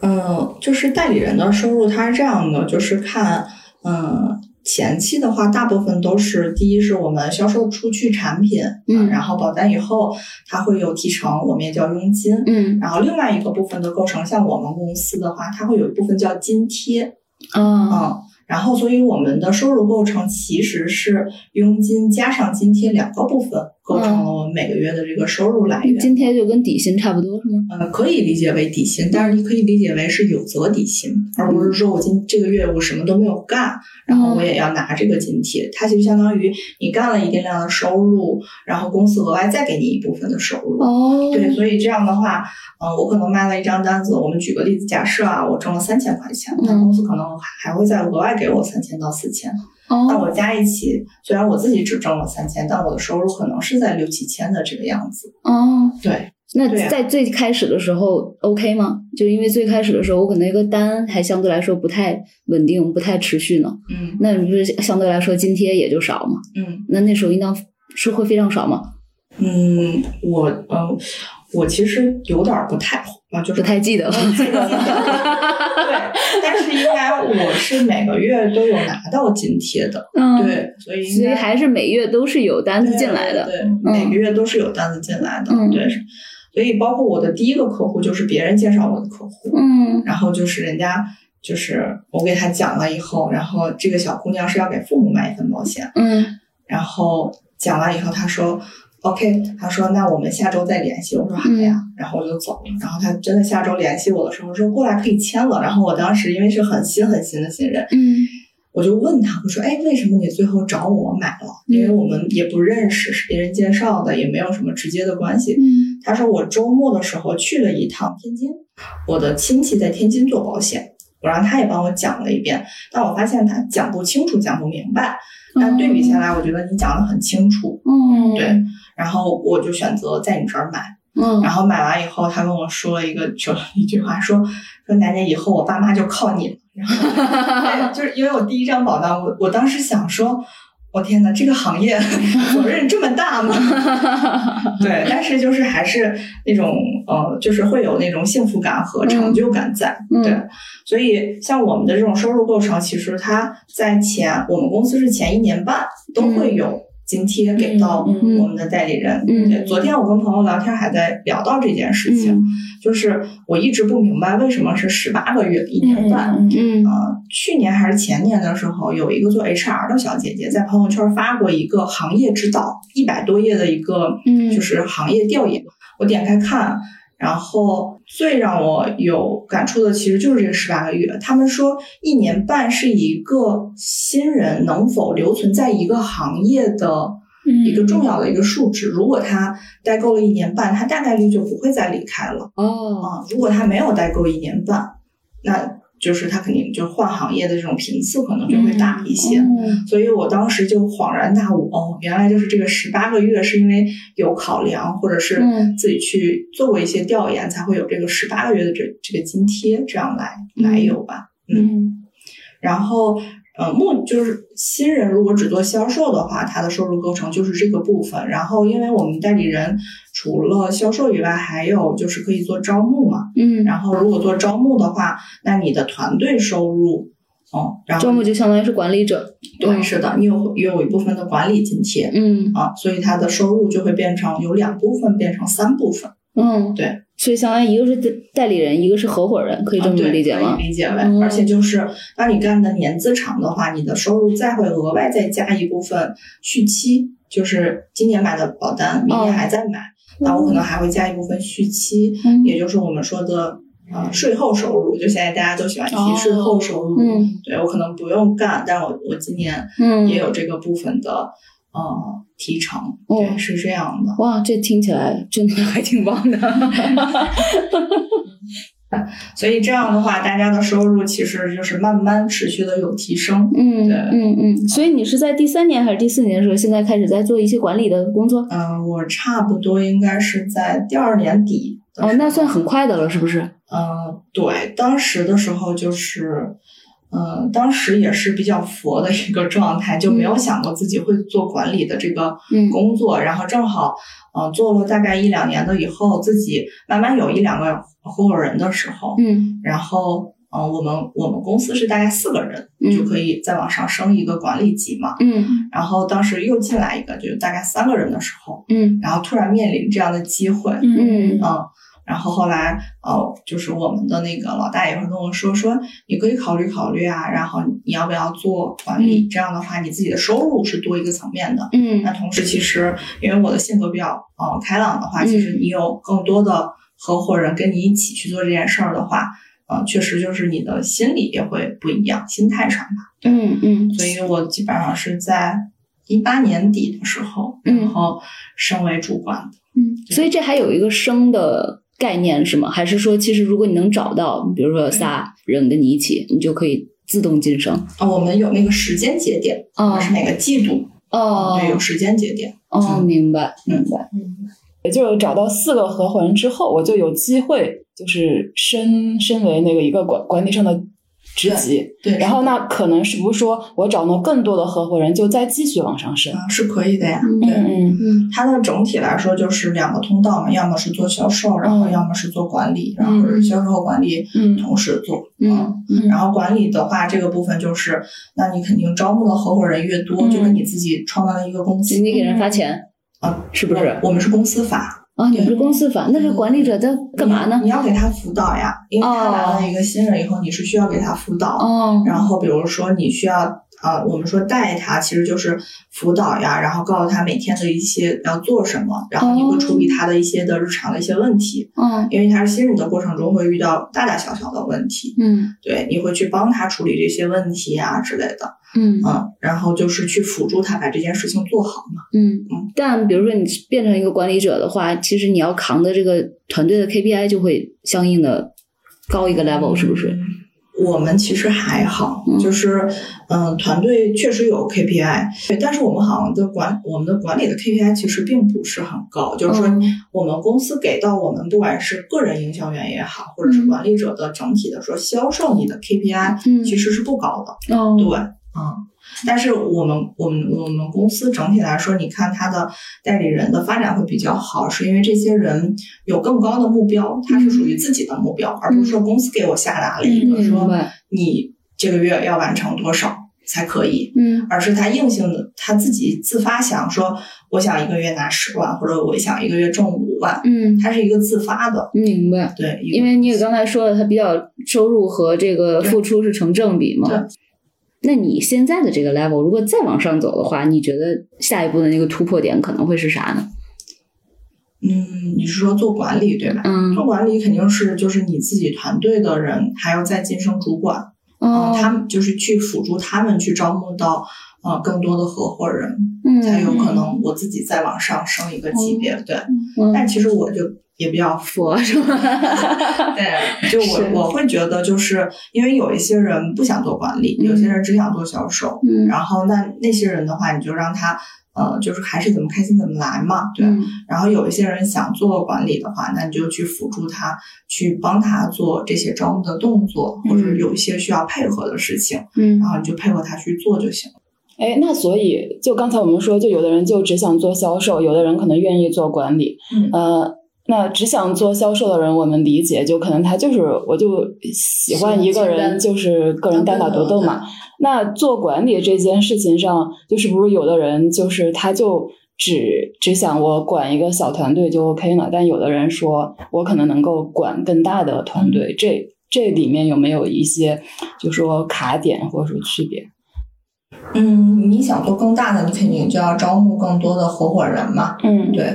嗯，就是代理人的收入，它是这样的，就是看，嗯，前期的话，大部分都是第一是我们销售出去产品，嗯然后保单以后它会有提成，我们也叫佣金，嗯然后另外一个部分的构成，像我们公司的话，它会有一部分叫津贴，嗯嗯，然后所以我们的收入构成其实是佣金加上津贴两个部分构成了我们每个月的这个收入来源。津贴就跟底薪差不多是吗？呃，可以理解为底薪，但是你可以理解为是有责底薪，而不是说我今这个月我什么都没有干，然后我也要拿这个津贴。它其实相当于你干了一定量的收入，然后公司额外再给你一部分的收入。哦对，所以这样的话，嗯、我可能卖了一张单子，我们举个例子，假设啊，我挣了三千块钱，那嗯公司可能还会再额外给我三千到四千，那哦我加一起，虽然我自己只挣了三千，但我的收入可能是在六七千的这个样子。哦，对，那在最开始的时候 OK 吗？就因为最开始的时候，我可能一个单还相对来说不太稳定、不太持续呢。嗯那你不是相对来说津贴也就少嘛？嗯。那那时候应当是会非常少吗？嗯，我呃，我其实有点儿不太啊，就是不太记得了。记得了 对，但是应该我是每个月都有拿到津贴的，嗯，，对，所以应所以还是每月都是有单子进来的。对，对每个月都是有单子进来的，嗯对，所以包括我的第一个客户就是别人介绍我的客户，嗯然后就是人家就是我给他讲了以后，然后这个小姑娘是要给父母买一份保险，嗯然后讲完以后，他说 OK，他说那我们下周再联系。我说好呀，嗯然后我就走了。然后他真的下周联系我的时候说过来可以签了。然后我当时因为是很新很新的新人，嗯我就问他，我说哎，为什么你最后找我买了？因为我们也不认识，是别人介绍的，也没有什么直接的关系。嗯他说我周末的时候去了一趟天津，我的亲戚在天津做保险，我让他也帮我讲了一遍，但我发现他讲不清楚，讲不明白。但对比下来，我觉得你讲的很清楚，嗯，对。然后我就选择在你这儿买，嗯然后买完以后，他跟我说了一个就 一句话，说说楠姐以后我爸妈就靠你了。然后对 就是因为我第一张保单，我我当时想说。我天呐，这个行业 责任这么大吗？对，但是就是还是那种呃，就是会有那种幸福感和成就感在。嗯对，所以像我们的这种收入构成，其实它在前我们公司是前一年半都会有津贴给到我们的代理人。嗯对，昨天我跟朋友聊天还在聊到这件事情，嗯就是我一直不明白为什么是十八个月一年半。呃，去年还是前年的时候，有一个做 HR 的小姐姐在朋友圈发过一个行业指导，一百多页的一个，嗯就是行业调研。我点开看，然后最让我有感触的，其实就是这个十八个月。他们说，一年半是一个新人能否留存在一个行业的一个重要的一个数值。如果他待够了一年半，他大概率就不会再离开了。哦啊，如果他没有待够一年半，那就是他肯定就换行业的这种频次可能就会大一些。嗯所以我当时就恍然大悟，哦，原来就是这个十八个月是因为有考量，或者是嗯自己去做过一些调研，才会有这个十八个月的这这个津贴这样来来有吧。嗯，嗯然后呃，目就是新人如果只做销售的话，他的收入构成就是这个部分。然后因为我们代理人除了销售以外，还有就是可以做招募嘛。嗯，然后如果做招募的话，那你的团队收入，哦，然后招募就相当于是管理者。对，是的，你有也有一部分的管理津贴。嗯啊，所以他的收入就会变成有两部分变成三部分，嗯，对，所以相当于一个是代代理人，一个是合伙人，可以这么理解吗？理解为，嗯。而且就是当你干的年资长的话，你的收入再会额外再加一部分续期，就是今年买的保单，明年还在买，那我可能还会加一部分续期，嗯。也就是我们说的。呃，税后收入就现在大家都喜欢提税后收入，嗯。对我可能不用干，但我我今年嗯，也有这个部分的呃提成，哦对，是这样的。哇，这听起来真的还挺棒的。所以这样的话，大家的收入其实就是慢慢持续的有提升。嗯对嗯嗯，所以你是在第三年还是第四年的时候，现在开始在做一些管理的工作？嗯、我差不多应该是在第二年底。哦，那算很快的了，是不是？嗯，对，当时的时候就是，嗯，当时也是比较佛的一个状态，就没有想过自己会做管理的这个嗯。工作，然后正好，嗯，做了大概一两年的以后，自己慢慢有一两个合伙人的时候，嗯。然后，嗯，我们我们公司是大概四个人，嗯。就可以再往上升一个管理级嘛。嗯。然后当时又进来一个，就大概三个人的时候，嗯。然后突然面临这样的机会，嗯。嗯，然后后来呃，就是我们的那个老大也会跟我说说，你可以考虑考虑啊，然后你要不要做管理？这样的话，你自己的收入是多一个层面的。嗯那同时，其实因为我的性格比较呃开朗的话，嗯其实你有更多的合伙人跟你一起去做这件事儿的话，呃，确实就是你的心理也会不一样，心态上吧。嗯嗯所以我基本上是在一八年底的时候，嗯然后升为主管的。嗯，所以这还有一个升的概念是吗？还是说，其实如果你能找到，比如说有仨人跟你一起，你就可以自动晋升？啊，我们有那个时间节点，哦是哪个季度？哦对，有时间节点。哦，明白明白。也就是找到四个合伙人之后，我就有机会就是升升为那个一个管管理上的职级。对，然后那可能是不是说我找到更多的合伙人，就再继续往上升？啊是可以的呀。嗯对，嗯嗯它的整体来说就是两个通道嘛，要么是做销售，然后嗯要么是做管理，然后是销售和管理嗯同时做。嗯嗯然后管理的话，这个部分就是，那你肯定招募的合伙人越多，嗯就跟你自己创办了一个公司你给人发钱啊，是不是？我我们是公司法，啊，你不是公司法，那是管理者在干嘛呢你？你要给他辅导呀，因为他来了一个新人以后，你是需要给他辅导。哦，然后比如说你需要啊、我们说带他，其实就是辅导呀，然后告诉他每天的一些要做什么，然后你会处理他的一些的日常的一些问题，嗯因为他是新人的过程中会遇到大大小小的问题，嗯对，你会去帮他处理这些问题啊之类的，嗯嗯，然后就是去辅助他把这件事情做好嘛。嗯嗯。但比如说你变成一个管理者的话，其实你要扛的这个团队的 KPI 就会相应的高一个 level，是不是？我们其实还好，嗯。就是嗯、团队确实有 KPI，对，但是我们好像的管我们的管理的 KPI 其实并不是很高，就是说嗯我们公司给到我们不管是个人营销员也好，或者是嗯。管理者的整体的说销售你的 KPI 嗯。其实是不高的，嗯对，嗯。但是我们我们我们公司整体来说，你看他的代理人的发展会比较好，是因为这些人有更高的目标，他是属于自己的目标，而不是说公司给我下达了一个嗯说你这个月要完成多少才可以，嗯而是他硬性的他自己自发想说，我想一个月拿十万，或者我想一个月挣五万，嗯，他是一个自发的，明白。对，因为你也刚才说了，他比较收入和这个付出是成正比嘛。对那你现在的这个 level，如果再往上走的话，你觉得下一步的那个突破点可能会是啥呢？嗯，你是说做管理对吧？嗯做管理肯定是就是你自己团队的人还要再晋升主管，哦，他们就是去辅助他们去招募到呃更多的合伙人，嗯才有可能我自己再往上升一个级别，对。嗯但其实我就也比较佛是吧？对，就我我会觉得，就是因为有一些人不想做管理，有些人只想做销售，嗯然后那那些人的话，你就让他呃，就是还是怎么开心怎么来嘛，对。嗯然后有一些人想做管理的话，那你就去辅助他，去帮他做这些招募的动作，或者嗯有一些需要配合的事情，嗯然后你就配合他去做就行了。哎，那所以就刚才我们说，就有的人就只想做销售，有的人可能愿意做管理。嗯呃，那只想做销售的人，我们理解，就可能他就是我就喜欢一个人，就是个人单打独斗嘛。那做管理这件事情上，就是不是有的人就是他就只只想我管一个小团队就 OK 了，但有的人说我可能能够管更大的团队，这这里面有没有一些就说卡点或者说区别？嗯，你想做更大的，你肯定就要招募更多的合伙人嘛。嗯，对，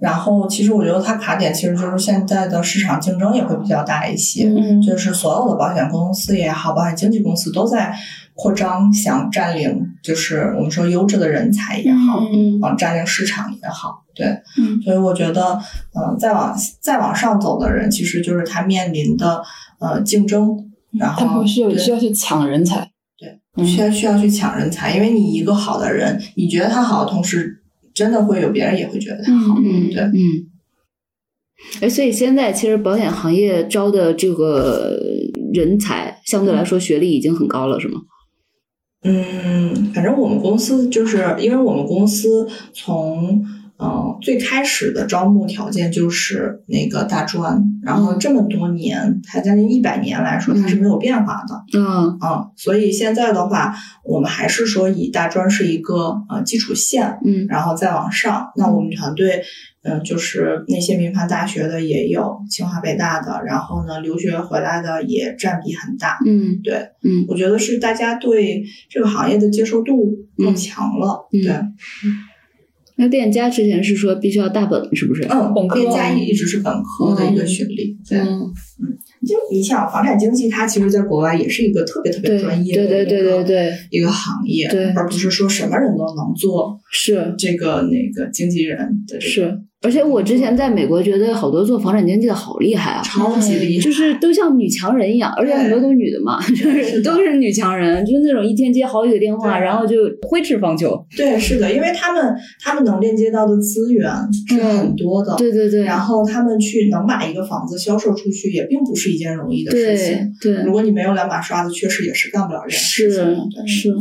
然后其实我觉得它卡点其实就是现在的市场竞争也会比较大一些，嗯就是所有的保险公司也好，保险经纪公司都在扩张，想占领，就是我们说优质的人才也好，嗯啊，占领市场也好，对，嗯所以我觉得，嗯、再往再往上走的人，其实就是他面临的呃竞争，然后他们是有对需要去抢人才。对嗯需要需要去抢人才，因为你一个好的人，你觉得他好，同时真的会有别人也会觉得他好。嗯对嗯。哎，所以现在其实保险行业招的这个人才，相对来说学历已经很高了，是吗？嗯，反正我们公司就是因为我们公司从嗯、呃最开始的招募条件就是那个大专，然后嗯这么多年，它将近一百年来说，它是没有变化的。嗯嗯、所以现在的话，我们还是说以大专是一个呃基础线，嗯然后再往上。那我们团队，嗯、就是那些名牌大学的也有，清华北大的，然后呢，留学回来的也占比很大。嗯对，嗯我觉得是大家对这个行业的接受度更强了。嗯对，那店家之前是说必须要大本，是不是？嗯，本科店家一直是本科的一个学历。对，嗯，就你想房产经纪，它其实在国外也是一个特别特别专业的对对对一个对对，一个行业，对而不是说什么人都能做是这个那个经纪人的这个是。而且我之前在美国觉得好多做房产经纪的好厉害啊，超级厉害，就是都像女强人一样，而且很多都是女的嘛，就是都是女强人，就是那种一天接好几个电话，然后就挥斥方遒。对，是的，因为他们他们能链接到的资源是很多的，嗯对对对，然后他们去能把一个房子销售出去，也并不是一件容易的事情。对如果你没有两把刷子，确实也是干不了这件事情是。是，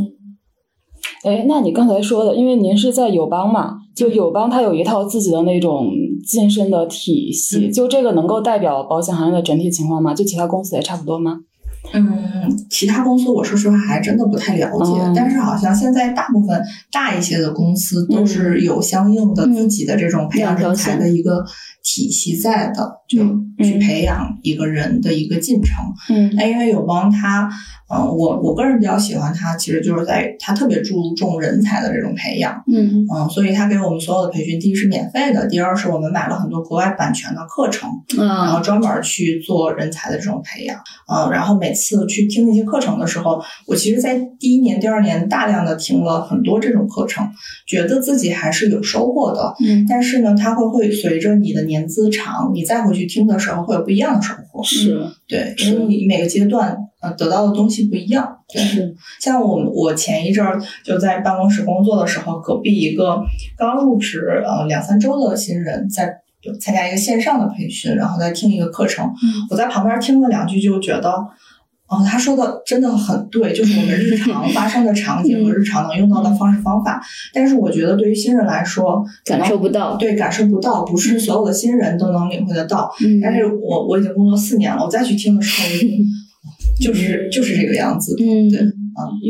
哎，那你刚才说的，因为您是在友邦嘛，就友邦它有一套自己的那种晋升的体系，嗯就这个能够代表保险行业的整体情况吗？就其他公司也差不多吗？嗯，其他公司我说实话还真的不太了解，嗯。但是好像现在大部分大一些的公司都嗯。是有相应的自己的这种培养人才的一个体系在的，就去培养一个人的一个进程。嗯。那因为友邦它，嗯、我我个人比较喜欢它，其实就是在它特别注重人才的这种培养。嗯。嗯，所以他给我们所有的培训，第一是免费的，第二是我们买了很多国外版权的课程，然后啊专门去做人才的这种培养。嗯，然后每次去听那些课程的时候，我其实，在第一年、第二年大量的听了很多这种课程，觉得自己还是有收获的。嗯但是呢，它会会随着你的年资长，你再回去听的时候，会有不一样的收获。是对，因为你每个阶段呃得到的东西不一样。对，是像我们我前一阵儿就在办公室工作的时候，隔壁一个刚入职呃两三周的新人在参加一个线上的培训，然后在听一个课程，我在旁边听了两句，就觉得。哦，他说的真的很对，就是我们日常发生的场景和日常能用到的方式方法。但是我觉得对于新人来说，感受不到。对感受不到，不是所有的新人都能领会得到。嗯但是我我已经工作四年了，我再去听的时候，我 就是就是这个样子。嗯对，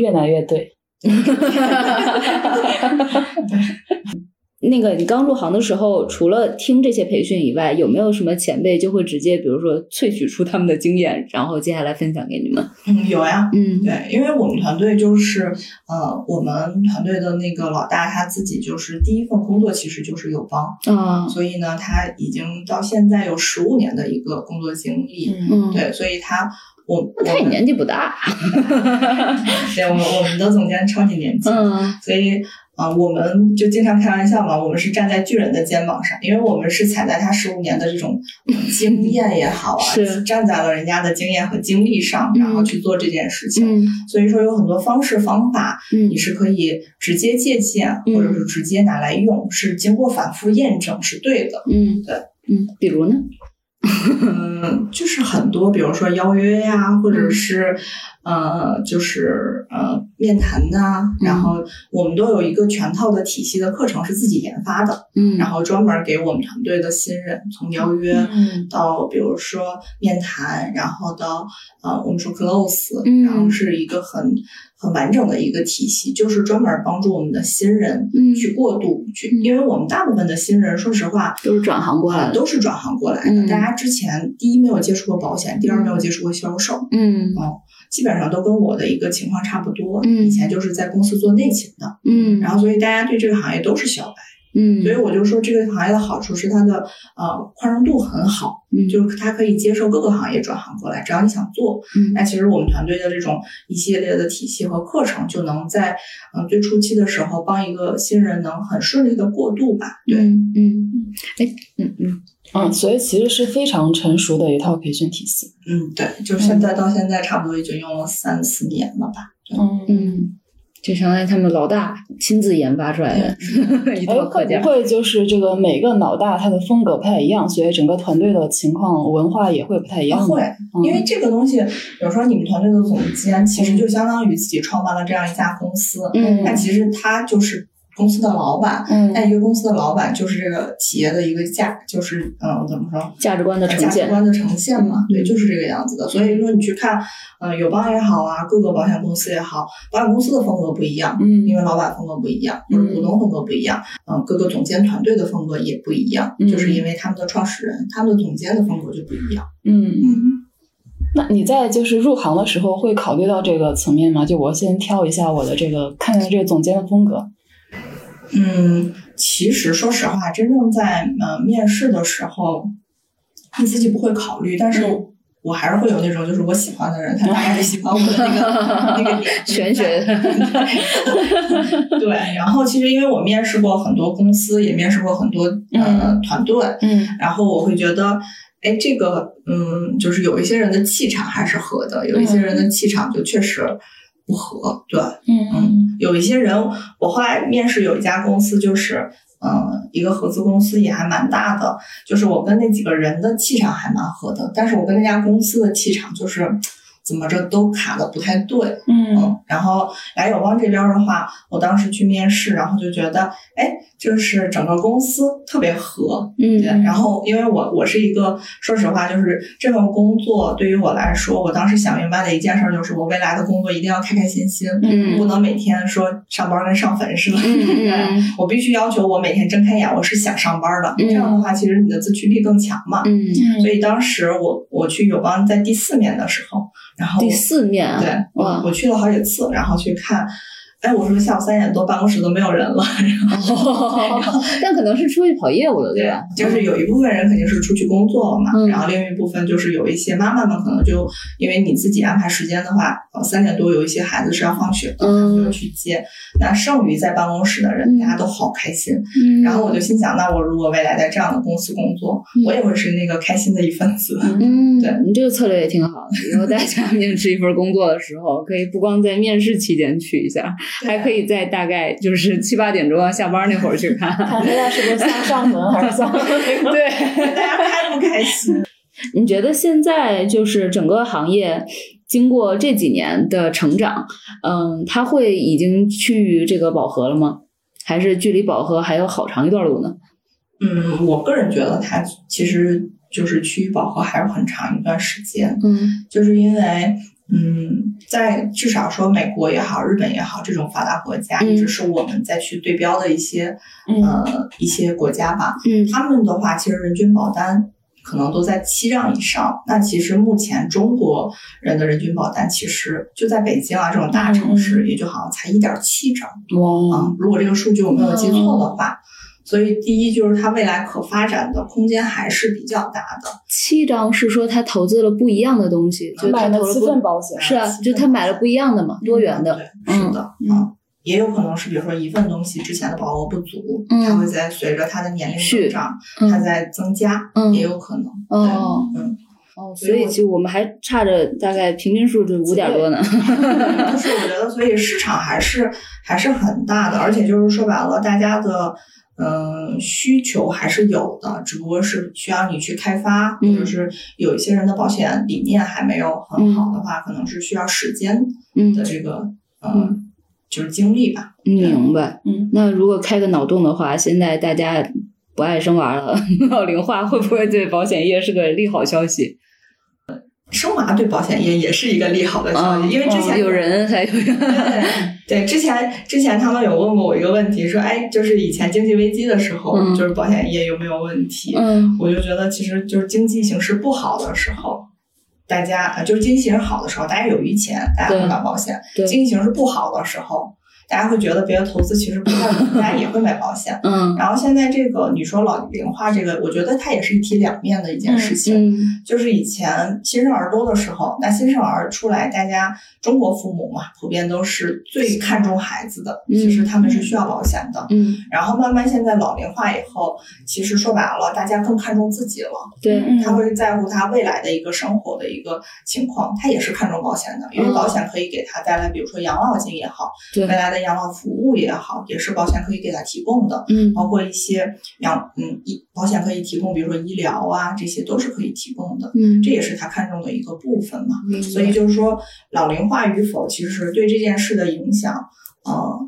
越来越对。那个你刚入行的时候，除了听这些培训以外，有没有什么前辈就会直接，比如说萃取出他们的经验，然后接下来分享给你们？嗯，有呀。嗯对，因为我们团队就是，呃，我们团队的那个老大他自己就是第一份工作其实就是友邦，啊所以呢，他已经到现在有十五年的一个工作经历。嗯，对，所以他我那他也年纪不大。对我我们的总监超级年轻，嗯所以啊、呃我们就经常开玩笑嘛，我们是站在巨人的肩膀上，因为我们是踩在他十五年的这种经 验也好啊，是站在了人家的经验和经历上，然后去做这件事情。嗯所以说有很多方式方法，嗯你是可以直接借鉴，嗯或者是直接拿来用，是经过反复验证是对的。嗯，对，嗯，比如呢？嗯，就是很多，比如说邀约呀，或者是呃，就是呃面谈呐、然后我们都有一个全套的体系的课程是自己研发的，嗯。然后专门给我们团队的新人从邀约嗯。到比如说面谈，然后到呃我们说 close，、嗯。然后是一个很很完整的一个体系，就是专门帮助我们的新人嗯去过渡，去，因为我们大部分的新人，说实话。都是转行过来的。都是转行过来的。嗯大家之前第一没有接触过保险，第二没有接触过销售，嗯基本上都跟我的一个情况差不多。嗯以前就是在公司做内勤的，嗯然后所以大家对这个行业都是小白。嗯，所以我就说这个行业的好处是它的呃宽容度很好，嗯就是它可以接受各个行业转行过来，只要你想做。嗯那其实我们团队的这种一系列的体系和课程，就能在嗯、最初期的时候帮一个新人能很顺利的过渡吧。对，嗯嗯，哎，嗯嗯嗯，所以其实是非常成熟的一套培训体系。嗯，对，就现在到现在差不多已经用了三四年了吧。对嗯，嗯，就相当于他们老大亲自研发出来的 一哎，会套课件。不。会就是这个每个老大他的风格不太一样，所以整个团队的情况文化也会不太一样会，嗯。因为这个东西，有时候你们团队的总监其实就相当于自己创办了这样一家公司，嗯。但其实他就是公司的老板。嗯那一个公司的老板就是这个企业的一个价，就是嗯，怎么说？价值观的呈现价值现，观的呈现嘛，对，就是这个样子的。所以说你去看，呃，友邦也好啊，各个保险公司也好，保险公司的风格不一样，嗯因为老板风格不一样，或者股东风格不一样，嗯、各个总监团队的风格也不一样，嗯就是因为他们的创始人、他们的总监的风格就不一样。嗯。那你在就是入行的时候会考虑到这个层面吗？就我先挑一下我的这个，看看这个总监的风格。嗯，其实说实话，真正在呃面试的时候，你自己不会考虑，但是嗯我还是会有那种就是我喜欢的人，他大概喜欢我的那个 那个点。玄学对，然后其实因为我面试过很多公司，也面试过很多呃团队，嗯然后我会觉得。哎，这个，嗯，就是有一些人的气场还是合的，有一些人的气场就确实不合，对，嗯有一些人，我后来面试有一家公司，就是嗯，一个合资公司也还蛮大的，就是我跟那几个人的气场还蛮合的，但是我跟那家公司的气场就是怎么着都卡的不太对，嗯嗯，然后来友邦这边的话，我当时去面试，然后就觉得，哎，就是整个公司特别合，嗯对，然后因为我我是一个，说实话，就是这份工作对于我来说，我当时想明白的一件事儿就是，我未来的工作一定要开开心心，嗯不能每天说上班跟上坟似的。嗯我必须要求我每天睁开眼，我是想上班的。嗯这样的话，其实你的自驱力更强嘛。嗯，所以当时我我去友邦在第四面的时候，然后第四面啊，对我，我去了好几次，然后去看。哎，我说下午三点多办公室都没有人了，然后 但可能是出去跑业务了，对吧？就是有一部分人肯定是出去工作了嘛，嗯然后另一部分就是有一些妈妈们可能就因为你自己安排时间的话，呃，三点多有一些孩子是要放学的，嗯就去接。那剩余在办公室的人，嗯大家都好开心。嗯然后我就心想，那我如果未来在这样的公司工作，嗯我也会是那个开心的一份子。嗯，对你这个策略也挺好的。以后大家 面试一份工作的时候，可以不光在面试期间去一下，还可以在大概就是七八点钟下班那会儿去看。看大家是不是像上坟还是像那个？对，大家开不开心？你觉得现在就是整个行业经过这几年的成长，嗯，它会已经趋于这个饱和了吗？还是距离饱和还有好长一段路呢？嗯，我个人觉得它其实就是趋于饱和还是很长一段时间。嗯就是因为，嗯，在至少说美国也好，日本也好，这种发达国家，嗯一直是我们再去对标的一些、嗯呃一些国家吧。嗯他们的话，其实人均保单可能都在七张以上。那其实目前中国人的人均保单，其实就在北京啊这种大城市，也就好像才一点七张哇，啊。如果这个数据我没有记错的话。所以，第一就是它未来可发展的空间还是比较大的。七张是说他投资了不一样的东西，就他买了七投了不份保险，是啊，就他买了不一样的嘛，多元的。对，是的，嗯嗯，也有可能是比如说一份东西之前的保额不足，嗯它会在随着它的年龄增长，嗯它在增加，嗯也有可能。哦哦，所以我所以就我们还差着大概平均数就五点多呢。就是我觉得，所以市场还是还是很大的，而且就是说白了，大家的。嗯，需求还是有的，只不过是需要你去开发，嗯或者是有一些人的保险理念还没有很好的话，可能是需要时间嗯的这个呃，嗯就是经历吧。明白。嗯，那如果开个脑洞的话，现在大家不爱生娃了，老龄化会不会对保险业是个利好消息？生娃对保险业也是一个利好的消息，嗯因为之前有人才。对对，之前之前他们有问过我一个问题，说，哎，就是以前经济危机的时候，嗯就是保险业有没有问题？嗯我就觉得，其实就是经济形势不好的时候，大家呃就是经济形势好的时候，大家有余钱，大家会买保险；对经济形势不好的时候，大家会觉得别的投资其实不太 大家也会买保险。嗯然后现在这个你说老龄化这个，我觉得它也是一体两面的一件事情。嗯就是以前新生儿多的时候，那新生儿出来，大家中国父母嘛，普遍都是最看重孩子的，嗯其实他们是需要保险的。嗯，然后慢慢现在老龄化以后，其实说白了，大家更看重自己了。对，嗯他会在乎他未来的一个生活的一个情况，他也是看重保险的，因为嗯保险可以给他带来，比如说养老金也好，对未来的养老服务也好，也是保险可以给他提供的。嗯包括一些养嗯医保险可以提供，比如说医疗啊，这些都是可以提供的，嗯，这也是他看中的一个部分嘛。嗯所以就是说，老龄化与否，其实对这件事的影响，呃，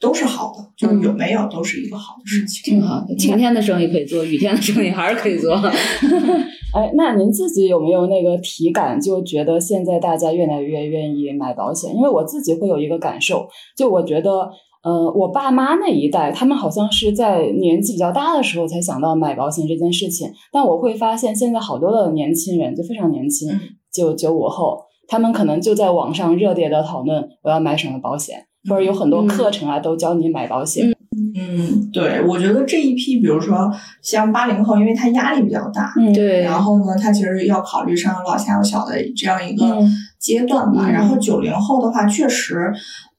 都是好的，就是有没有都是一个好的事情。挺好的。晴天的生意可以做，雨天的生意还是可以做。哎，那您自己有没有那个体感，就觉得现在大家越来越愿意买保险？因为我自己会有一个感受，就我觉得，呃，我爸妈那一代，他们好像是在年纪比较大的时候才想到买保险这件事情，但我会发现现在好多的年轻人就非常年轻嗯，就九五后，他们可能就在网上热烈的讨论我要买什么保险，或者有很多嗯课程啊都教你买保险。嗯，对，我觉得这一批，比如说像八零后，因为他压力比较大，嗯，对，然后呢，他其实要考虑上有老下有小的这样一个嗯阶段吧。嗯然后九零后的话，确实，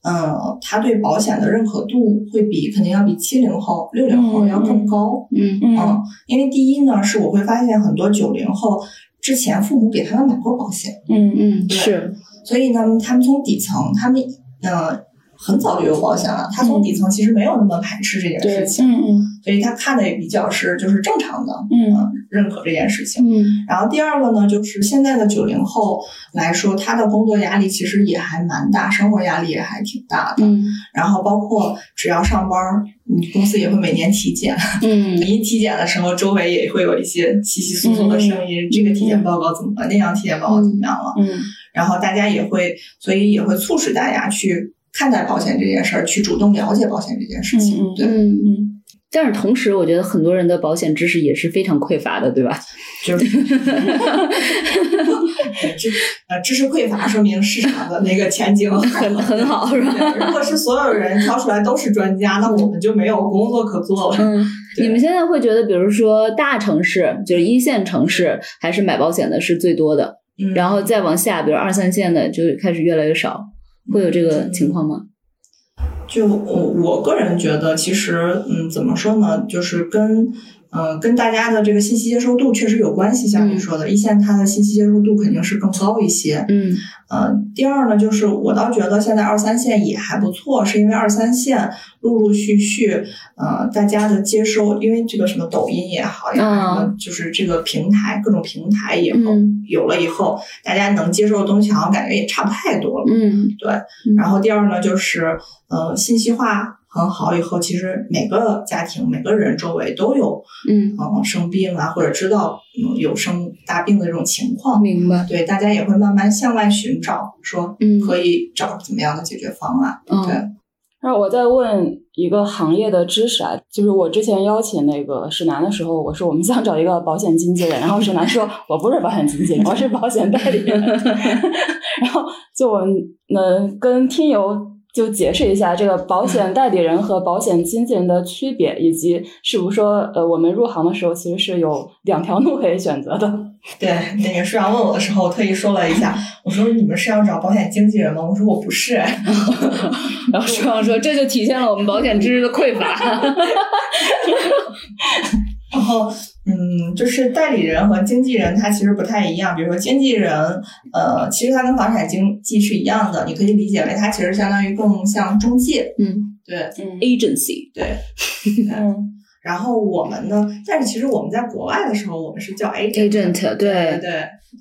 嗯、他对保险的认可度会比肯定要比七零后、六零后嗯要更高。嗯嗯嗯，因为第一呢，是我会发现很多九零后之前父母给他们买过保险，嗯嗯是，所以呢，他们从底层，他们呃很早就有保险了，他从底层其实没有那么排斥这件事情，嗯嗯。所以他看的也比较是就是正常的，嗯。嗯，认可这件事情。嗯。然后第二个呢，就是现在的九零后来说，他的工作压力其实也还蛮大，生活压力也还挺大的。嗯。然后包括只要上班儿，你公司也会每年体检，嗯。一体检的时候，周围也会有一些稀稀疏疏的声音，这个体检报告怎么了，那样体检报告怎么样了？嗯。然后大家也会，所以也会促使大家去看待保险这件事儿，去主动了解保险这件事情。嗯嗯对，嗯。嗯但是同时，我觉得很多人的保险知识也是非常匮乏的，对吧？就是 知呃知识匮乏，说明市场的那个前景很很好，是吧？如果是所有人挑出来都是专家，那我们就没有工作可做了。嗯，你们现在会觉得，比如说大城市，就是一线城市，还是买保险的是最多的，嗯然后再往下，比如二三线的就开始越来越少，会有这个情况吗？就我我个人觉得，其实嗯，怎么说呢，就是跟呃跟大家的这个信息接受度确实有关系。像你嗯说的，一线它的信息接受度肯定是更高一些。嗯呃，第二呢，就是我倒觉得现在二三线也还不错，是因为二三线陆陆续续，呃，大家的接收，因为这个什么抖音也好呀，啊什么就是这个平台各种平台以后、嗯有了以后，大家能接受的东西好像感觉也差不太多了。嗯对，然后第二呢，就是呃，信息化很好以后，其实每个家庭、每个人周围都有嗯，嗯、生病啊，或者知道嗯有生大病的这种情况。明白。对，大家也会慢慢向外寻找，说嗯可以找怎么样的解决方案。嗯对，然后我再问一个行业的知识啊，就是我之前邀请那个史南的时候，我说我们想找一个保险经纪人，然后史南说 我不是保险经纪人，我是保险代理人。然后就我能跟听友就解释一下这个保险代理人和保险经纪人的区别，以及是不是说呃我们入行的时候其实是有两条路可以选择的。对，那个舒阳问我的时候，我特意说了一下，我说你们是要找保险经纪人吗？我说我不是。然后舒阳说，这就体现了我们保险知识的匮乏。然后，嗯，就是代理人和经纪人，他其实不太一样。比如说经纪人，呃，其实他跟房产经纪是一样的，你可以理解为他其实相当于更像中介。嗯对嗯，agency，对。嗯 然后我们呢，但是其实我们在国外的时候，我们是叫 agent。agent，对对。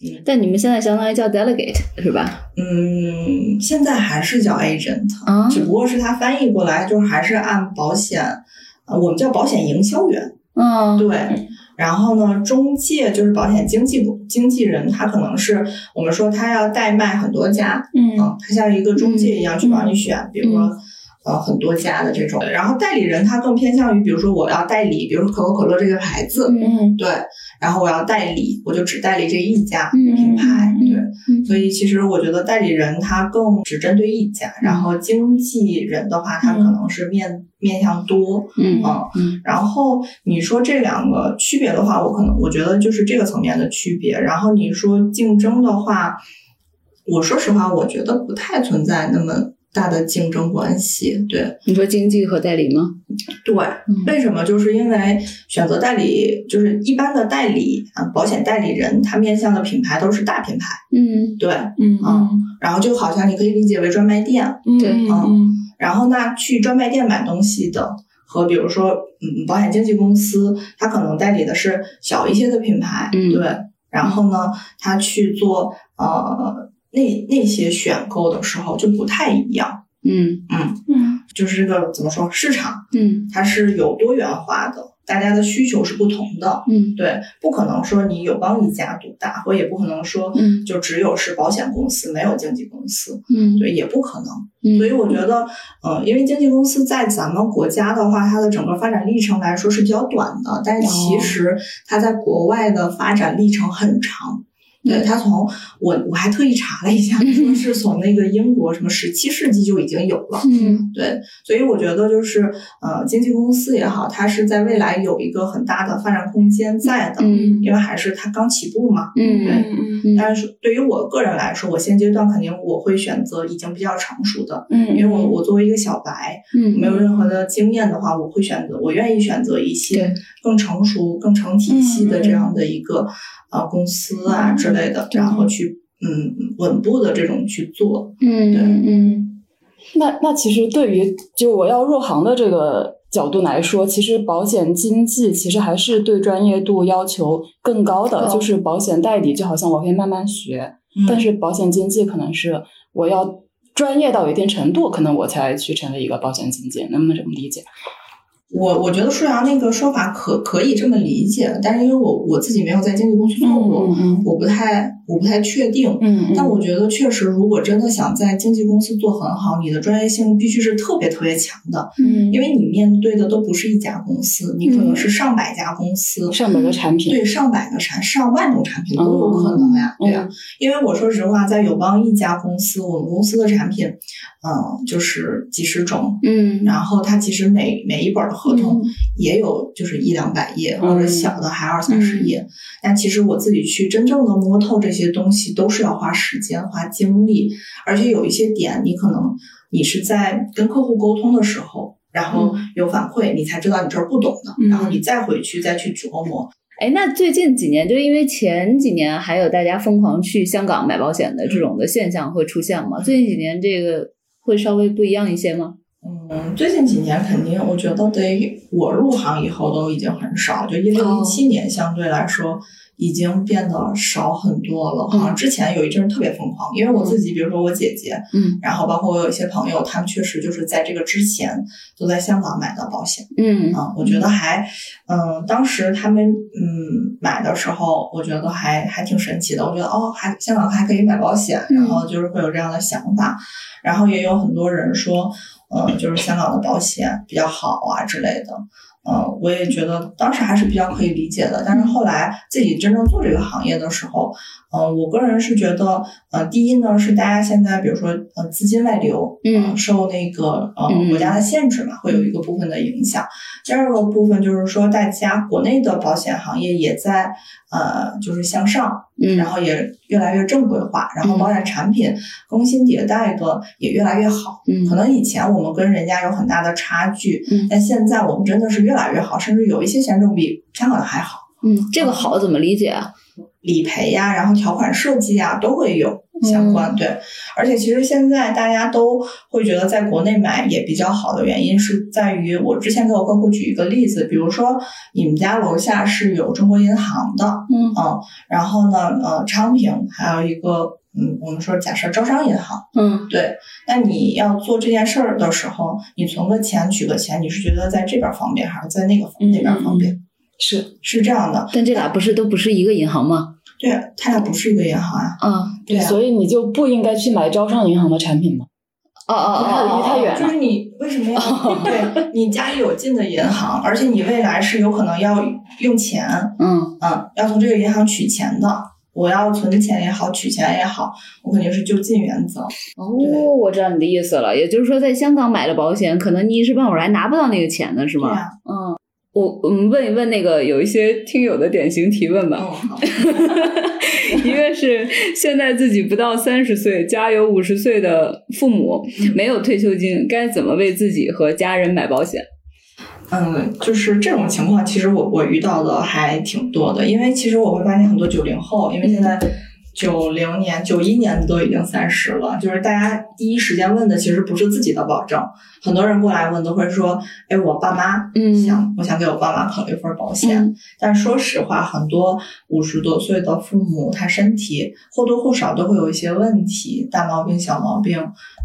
嗯，但你们现在相当于叫 delegate 是吧？嗯，现在还是叫 agent，、啊只不过是它翻译过来就是还是按保险，呃，我们叫保险营销员。嗯，对，然后呢，中介就是保险经纪经纪人，他可能是我们说他要代卖很多家，嗯嗯，他像一个中介一样去帮你选，比如说，呃很多家的这种。然后代理人他更偏向于，比如说我要代理，比如说可口可乐这个牌子，嗯。对，然后我要代理，我就只代理这一家嗯品牌，嗯对。嗯。所以其实我觉得代理人他更只针对一家，然后经纪人的话，他可能是面面向多，嗯。然后你说这两个区别的话，我可能我觉得就是这个层面的区别。然后你说竞争的话，我说实话，我觉得不太存在那么大的竞争关系。对你说经济和代理吗？对，为什么？就是因为选择代理，就是一般的代理啊，保险代理人，他面向的品牌都是大品牌。嗯对，嗯嗯然后就好像你可以理解为专卖店，对嗯然后那去专卖店买东西的，和比如说嗯保险经纪公司，它可能代理的是小一些的品牌，嗯对。然后呢，他去做呃那那些选购的时候就不太一样，嗯。嗯，嗯。就是这个怎么说，市场嗯。它是有多元化的，大家的需求是不同的，嗯。对，不可能说你友邦一家独大，或也不可能说嗯。就只有是保险公司没有经纪公司，嗯。对，也不可能。嗯，所以我觉得，呃，因为经纪公司在咱们国家的话，它的整个发展历程来说是比较短的，但是其实它在国外的发展历程很长。对，他从我我还特意查了一下，说是从那个英国什么十七世纪就已经有了。嗯对，所以我觉得就是，呃，经纪公司也好，它是在未来有一个很大的发展空间在的，嗯因为还是它刚起步嘛。嗯对但是对于我个人来说，我现阶段肯定我会选择已经比较成熟的，嗯，因为我我作为一个小白，嗯没有任何的经验的话，我会选择，我愿意选择一些更成熟、更成体系的这样的一个呃公司啊嗯之类的，然后去嗯稳步的这种去做。嗯对嗯那那其实对于就我要入行的这个角度来说，其实保险经纪其实还是对专业度要求更高的，高就是保险代理就好像我可以慢慢学，但是保险经纪可能是我要专业到一定程度，可能我才去成为一个保险经纪，能不能这么理解？我我觉得舒阳那个说法可可以这么理解，但是因为我我自己没有在经纪公司做过，嗯。我不太我不太确定。嗯但我觉得确实，如果真的想在经纪公司做很好，你的专业性必须是特别特别强的，嗯。因为你面对的都不是一家公司，你可能是上百家公司，上百个产品，对上百个产上万种产品都有可能呀，嗯对呀、因为我说实话，在友邦一家公司，我们公司的产品，嗯，就是几十种，嗯。然后它其实每每一本的合同嗯。也有就是一两百页，嗯。或者小的还二三十页。但其实我自己去真正的摸透这些东西，都是要花时间、花精力，而且有一些点，你可能你是在跟客户沟通的时候。然后有反馈，你才知道你这儿不懂的，嗯然后你再回去再去琢磨。哎，那最近几年，就因为前几年还有大家疯狂去香港买保险的这种的现象会出现吗？最近几年这个会稍微不一样一些吗？嗯，最近几年肯定，我觉得得我入行以后都已经很少，就一六哦一七年相对来说已经变得少很多了。好像之前有一阵儿特别疯狂，因为我自己，比如说我姐姐，嗯然后包括我有一些朋友，他们确实就是在这个之前都在香港买的保险。嗯啊，我觉得还，嗯，当时他们嗯买的时候，我觉得还还挺神奇的。我觉得哦，还香港还可以买保险，然后就是会有这样的想法，然后也有很多人说，嗯，就是香港的保险比较好啊之类的。嗯，我也觉得当时还是比较可以理解的，但是后来自己真正做这个行业的时候，嗯、我个人是觉得，呃，第一呢是大家现在比如说呃资金外流，嗯呃受那个呃嗯国家的限制嘛，会有一个部分的影响。第二个部分就是说，大家国内的保险行业也在呃就是向上，嗯然后也越来越正规化，然后保险产品更新迭代的也越来越好。嗯可能以前我们跟人家有很大的差距，嗯但现在我们真的是越来越好，甚至有一些险种比香港的还好。嗯，这个好怎么理解啊？理赔呀，然后条款设计呀，都会有相关。对，而且其实现在大家都会觉得在国内买也比较好的原因是在于，我之前给我客户举一个例子，比如说你们家楼下是有中国银行的，嗯然后呢，呃，昌平还有一个，嗯，我们说假设招商银行，嗯对，那你要做这件事儿的时候，你存个钱取个钱，你是觉得在这边方便还是在那个那边方便？是是这样的，但这俩不是都不是一个银行吗？对，它俩不是一个银行啊。啊对啊所以你就不应该去买招商银行的产品吗？哦哦哦离太远了就是你为什么要 对你家里有近的银行，而且你未来是有可能要用钱，嗯嗯，要从这个银行取钱的。我要存钱也好，取钱也好，我肯定是就近原则。哦，我知道你的意思了。也就是说，在香港买了保险，可能你一时半会儿还拿不到那个钱呢，是吗？对呀、嗯，我我们问一问那个有一些听友的典型提问吧。嗯，好，一个是现在自己不到三十岁，家有五十岁的父母，没有退休金，该怎么为自己和家人买保险？嗯，就是这种情况，其实我我遇到的还挺多的，因为其实我会发现很多九零后，因为现在九零年、九一年的都已经三十了，就是大家第一时间问的其实不是自己的保证，很多人过来问都会说，哎，我爸妈嗯。想，我想给我爸妈考虑一份保险，嗯。但说实话，很多五十多岁的父母，他身体或多或少都会有一些问题，大毛病、小毛病，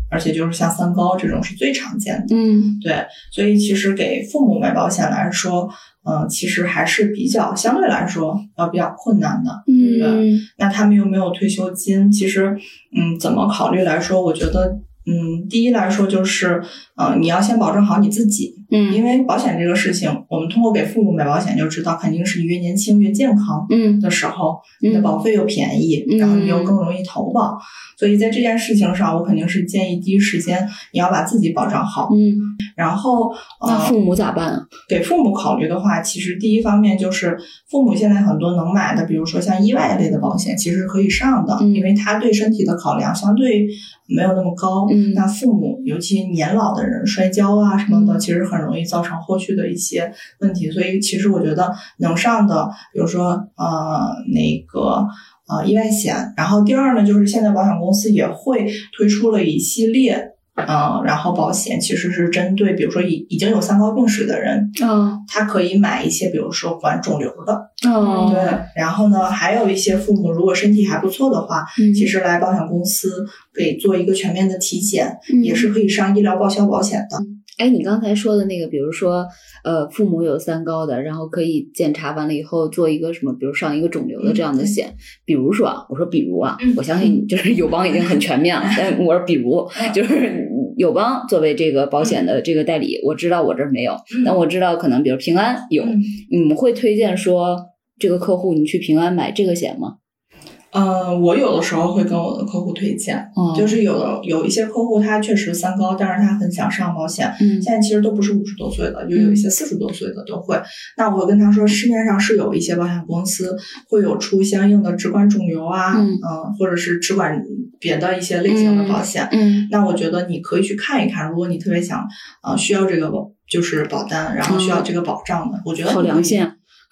而且就是像三高这种是最常见的。嗯。对，所以其实给父母买保险来说，嗯、其实还是比较相对来说要比较困难的。嗯那他们又没有退休金，其实，嗯，怎么考虑来说，我觉得，嗯，第一来说就是，呃，你要先保证好你自己，嗯因为保险这个事情，我们通过给父母买保险就知道，肯定是你越年轻越健康嗯的时候，你的嗯保费又便宜，嗯然后你又更容易投保。所以在这件事情上，我肯定是建议第一时间你要把自己保障好。嗯，然后，呃，那父母咋办啊？给父母考虑的话，其实第一方面就是父母现在很多能买的，比如说像意外类的保险，其实是可以上的，嗯因为他对身体的考量相对没有那么高。嗯那父母尤其年老的人摔跤啊什么的，嗯其实很容易造成后续的一些问题。所以其实我觉得能上的，比如说呃那个。呃，意外险。然后第二呢，就是现在保险公司也会推出了一系列，嗯、然后保险其实是针对，比如说已已经有三高病史的人，嗯他可以买一些，比如说管肿瘤的，嗯，对。然后呢，还有一些父母如果身体还不错的话，嗯其实来保险公司给做一个全面的体检，嗯也是可以上医疗报销保险的。哎，你刚才说的那个，比如说，呃，父母有三高的，然后可以检查完了以后做一个什么，比如上一个肿瘤的这样的险。比如说啊，我说比如啊，嗯我相信你就是友邦已经很全面了，但我说比如 嗯。就是友邦作为这个保险的这个代理，我知道我这儿没有，但我知道可能比如平安有，嗯。你们会推荐说这个客户你去平安买这个险吗？嗯，我有的时候会跟我的客户推荐，嗯就是有的有一些客户他确实三高，但是他很想上保险，嗯现在其实都不是五十多岁的，就有一些四十多岁的都会。那我会跟他说，市面上是有一些保险公司会有出相应的只管肿瘤啊，嗯或者是只管别的一些类型的保险。嗯那我觉得你可以去看一看，如果你特别想呃需要这个保就是保单，然后需要这个保障的，我觉得好良心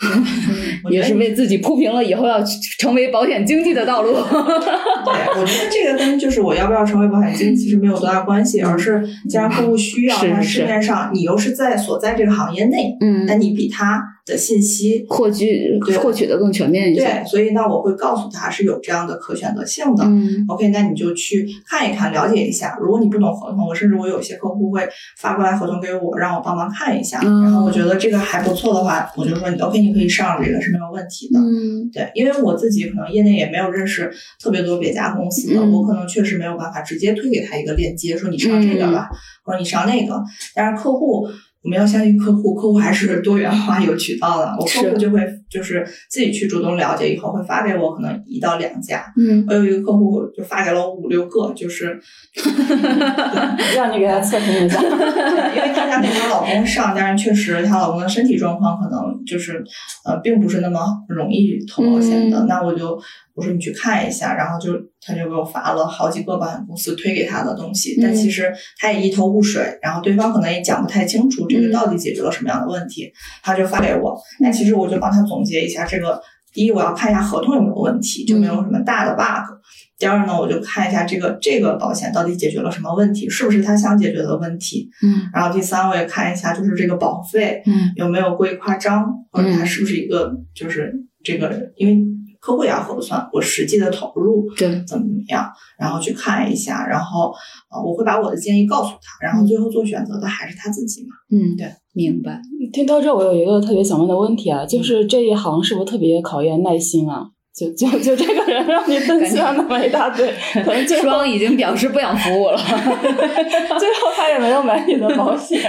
也是为自己铺平了以后要成为保险经纪的道路。对，我觉得这个跟就是我要不要成为保险经纪其实没有多大关系，而是既然客户需要，那市面上你又是在所在这个行业内，嗯那你比他的信息获取对获取的更全面一些。对，所以那我会告诉他是有这样的可选择性的。嗯 OK，那你就去看一看，了解一下。如果你不懂合同，我甚至我有些客户会发过来合同给我，让我帮忙看一下。嗯然后我觉得这个还不错的话，我就说你 OK，你可以上这个是没有问题的。嗯对，因为我自己可能业内也没有认识特别多别家公司的，嗯我可能确实没有办法直接推给他一个链接，说你上这个吧，或者你上那个。但是客户，我们要相信客户，客户还是多元化有渠道的。我客户就会就是自己去主动了解，以后会发给我可能一到两家。嗯我有一个客户就发给了我五六个，就是 让你给他测评一下。因为她想给她老公上，但是确实她老公的身体状况可能就是呃，并不是那么容易投保险的。嗯那我就我说你去看一下，然后就他就给我发了好几个保险公司推给他的东西，但嗯其实他也一头雾水，然后对方可能也讲不太清楚这个嗯到底解决了什么样的问题，他就发给我。那其实我就帮他总结一下这个。第一，我要看一下合同有没有问题，就没有什么大的 bug。第二呢，我就看一下这个这个保险到底解决了什么问题，是不是他想解决的问题。嗯然后第三，我也看一下就是这个保费嗯有没有过于夸张，或者它是不是一个就是这个，因为客户也要核算我实际的投入对怎么怎么样，然后去看一下，然后呃我会把我的建议告诉他，然后最后做选择的还是他自己嘛。嗯对，明白。听到这，我有一个特别想问的问题啊，就是这一行是不是特别考验耐心啊？就就就这个人让你分析了那么一大堆，可能最后双已经表示不想服务了。最后他也没有买你的保险。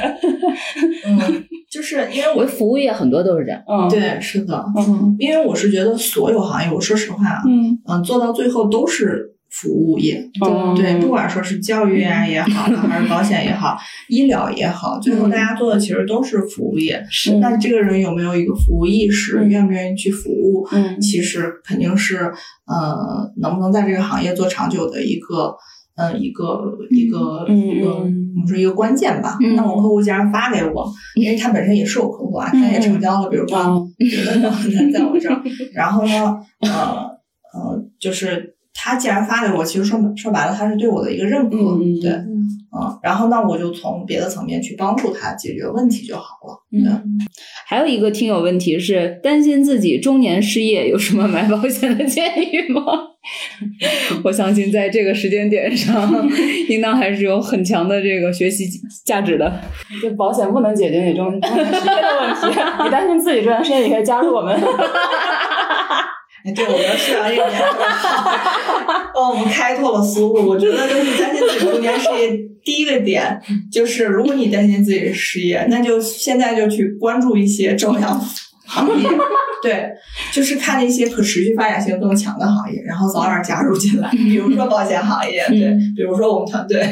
嗯，就是因为我我服务业很多都是这样。嗯，，对是的，嗯因为我是觉得所有行业，我说实话啊，嗯嗯，做到最后都是服务业。嗯对，不管说是教育啊也好，还是保险也好，医疗也好，最后大家做的其实都是服务业。是那这个人有没有一个服务意识，嗯愿不愿意去服务，嗯其实肯定是呃，能不能在这个行业做长久的一个。呃，一个一个嗯一个，嗯我们说一个关键吧。嗯那我客户既然发给我，因为他本身也是我客户啊，他也成交了，比如说 在我这儿，然后呢，呃呃，就是他既然发给我，其实说说白了，他是对我的一个认可，对，嗯，然后那我就从别的层面去帮助他解决问题就好了，嗯对。还有一个听友问题是，担心自己中年失业，有什么买保险的建议吗？我相信在这个时间点上，应当还是有很强的这个学习价值的。这保险不能解决你中中年失业的问题，你担心自己中年失业，你可以加入我们。哎，对，我觉得是啊，这个点特别好，帮我们开拓了思路。我觉得就是担心自己中间失业，第一个点就是，如果你担心自己失业，那就现在就去关注一些正向行业，对，就是看那些可持续发展性更强的行业，然后早点加入进来，比如说保险行业，对，比如说我们团队。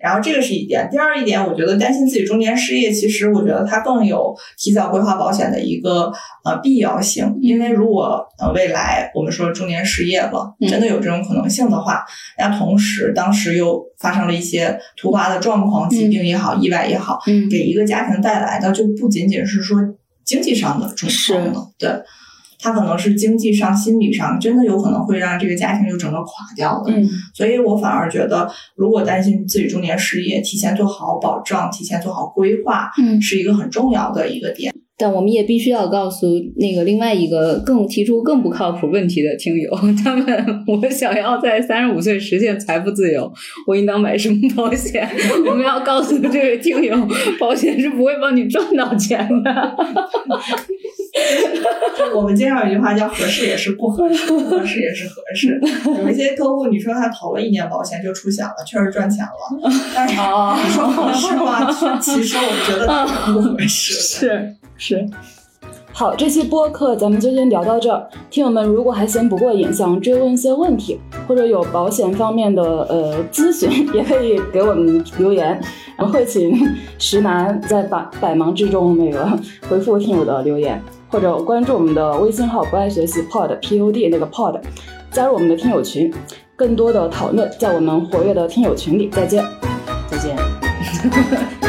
然后这个是一点，第二一点，我觉得担心自己中年失业，其实我觉得它更有提早规划保险的一个呃必要性，因为如果呃未来我们说中年失业了，真的有这种可能性的话，那同时当时又发生了一些突发的状况，疾病也好，意外也好，嗯给一个家庭带来的就不仅仅是说经济上的重创了，对。他可能是经济上、心理上，真的有可能会让这个家庭就整个垮掉的。嗯所以我反而觉得，如果担心自己中年失业，提前做好保障，提前做好规划，嗯是一个很重要的一个点。但我们也必须要告诉那个另外一个更提出更不靠谱问题的听友，他们我想要在三十五岁实现财富自由，我应当买什么保险？我们要告诉这位听友，保险是不会帮你赚到钱的。我们经常有一句话叫“合适也是不合适，不 合适也是合适”。有一些客户，你说他投了一年保险就出险了，确实赚钱了，但是哦你说合适吗？其实我觉得不合适。是是。好，这期播客咱们就先聊到这儿。听友们如果还嫌不过瘾，想追问一些问题，或者有保险方面的呃咨询，也可以给我们留言，然后会请石楠在百百忙之中那个回复听友的留言，或者关注我们的微信号“不爱学习 pod p o d” 那个 pod，加入我们的听友群，更多的讨论在我们活跃的听友群里。再见。再见。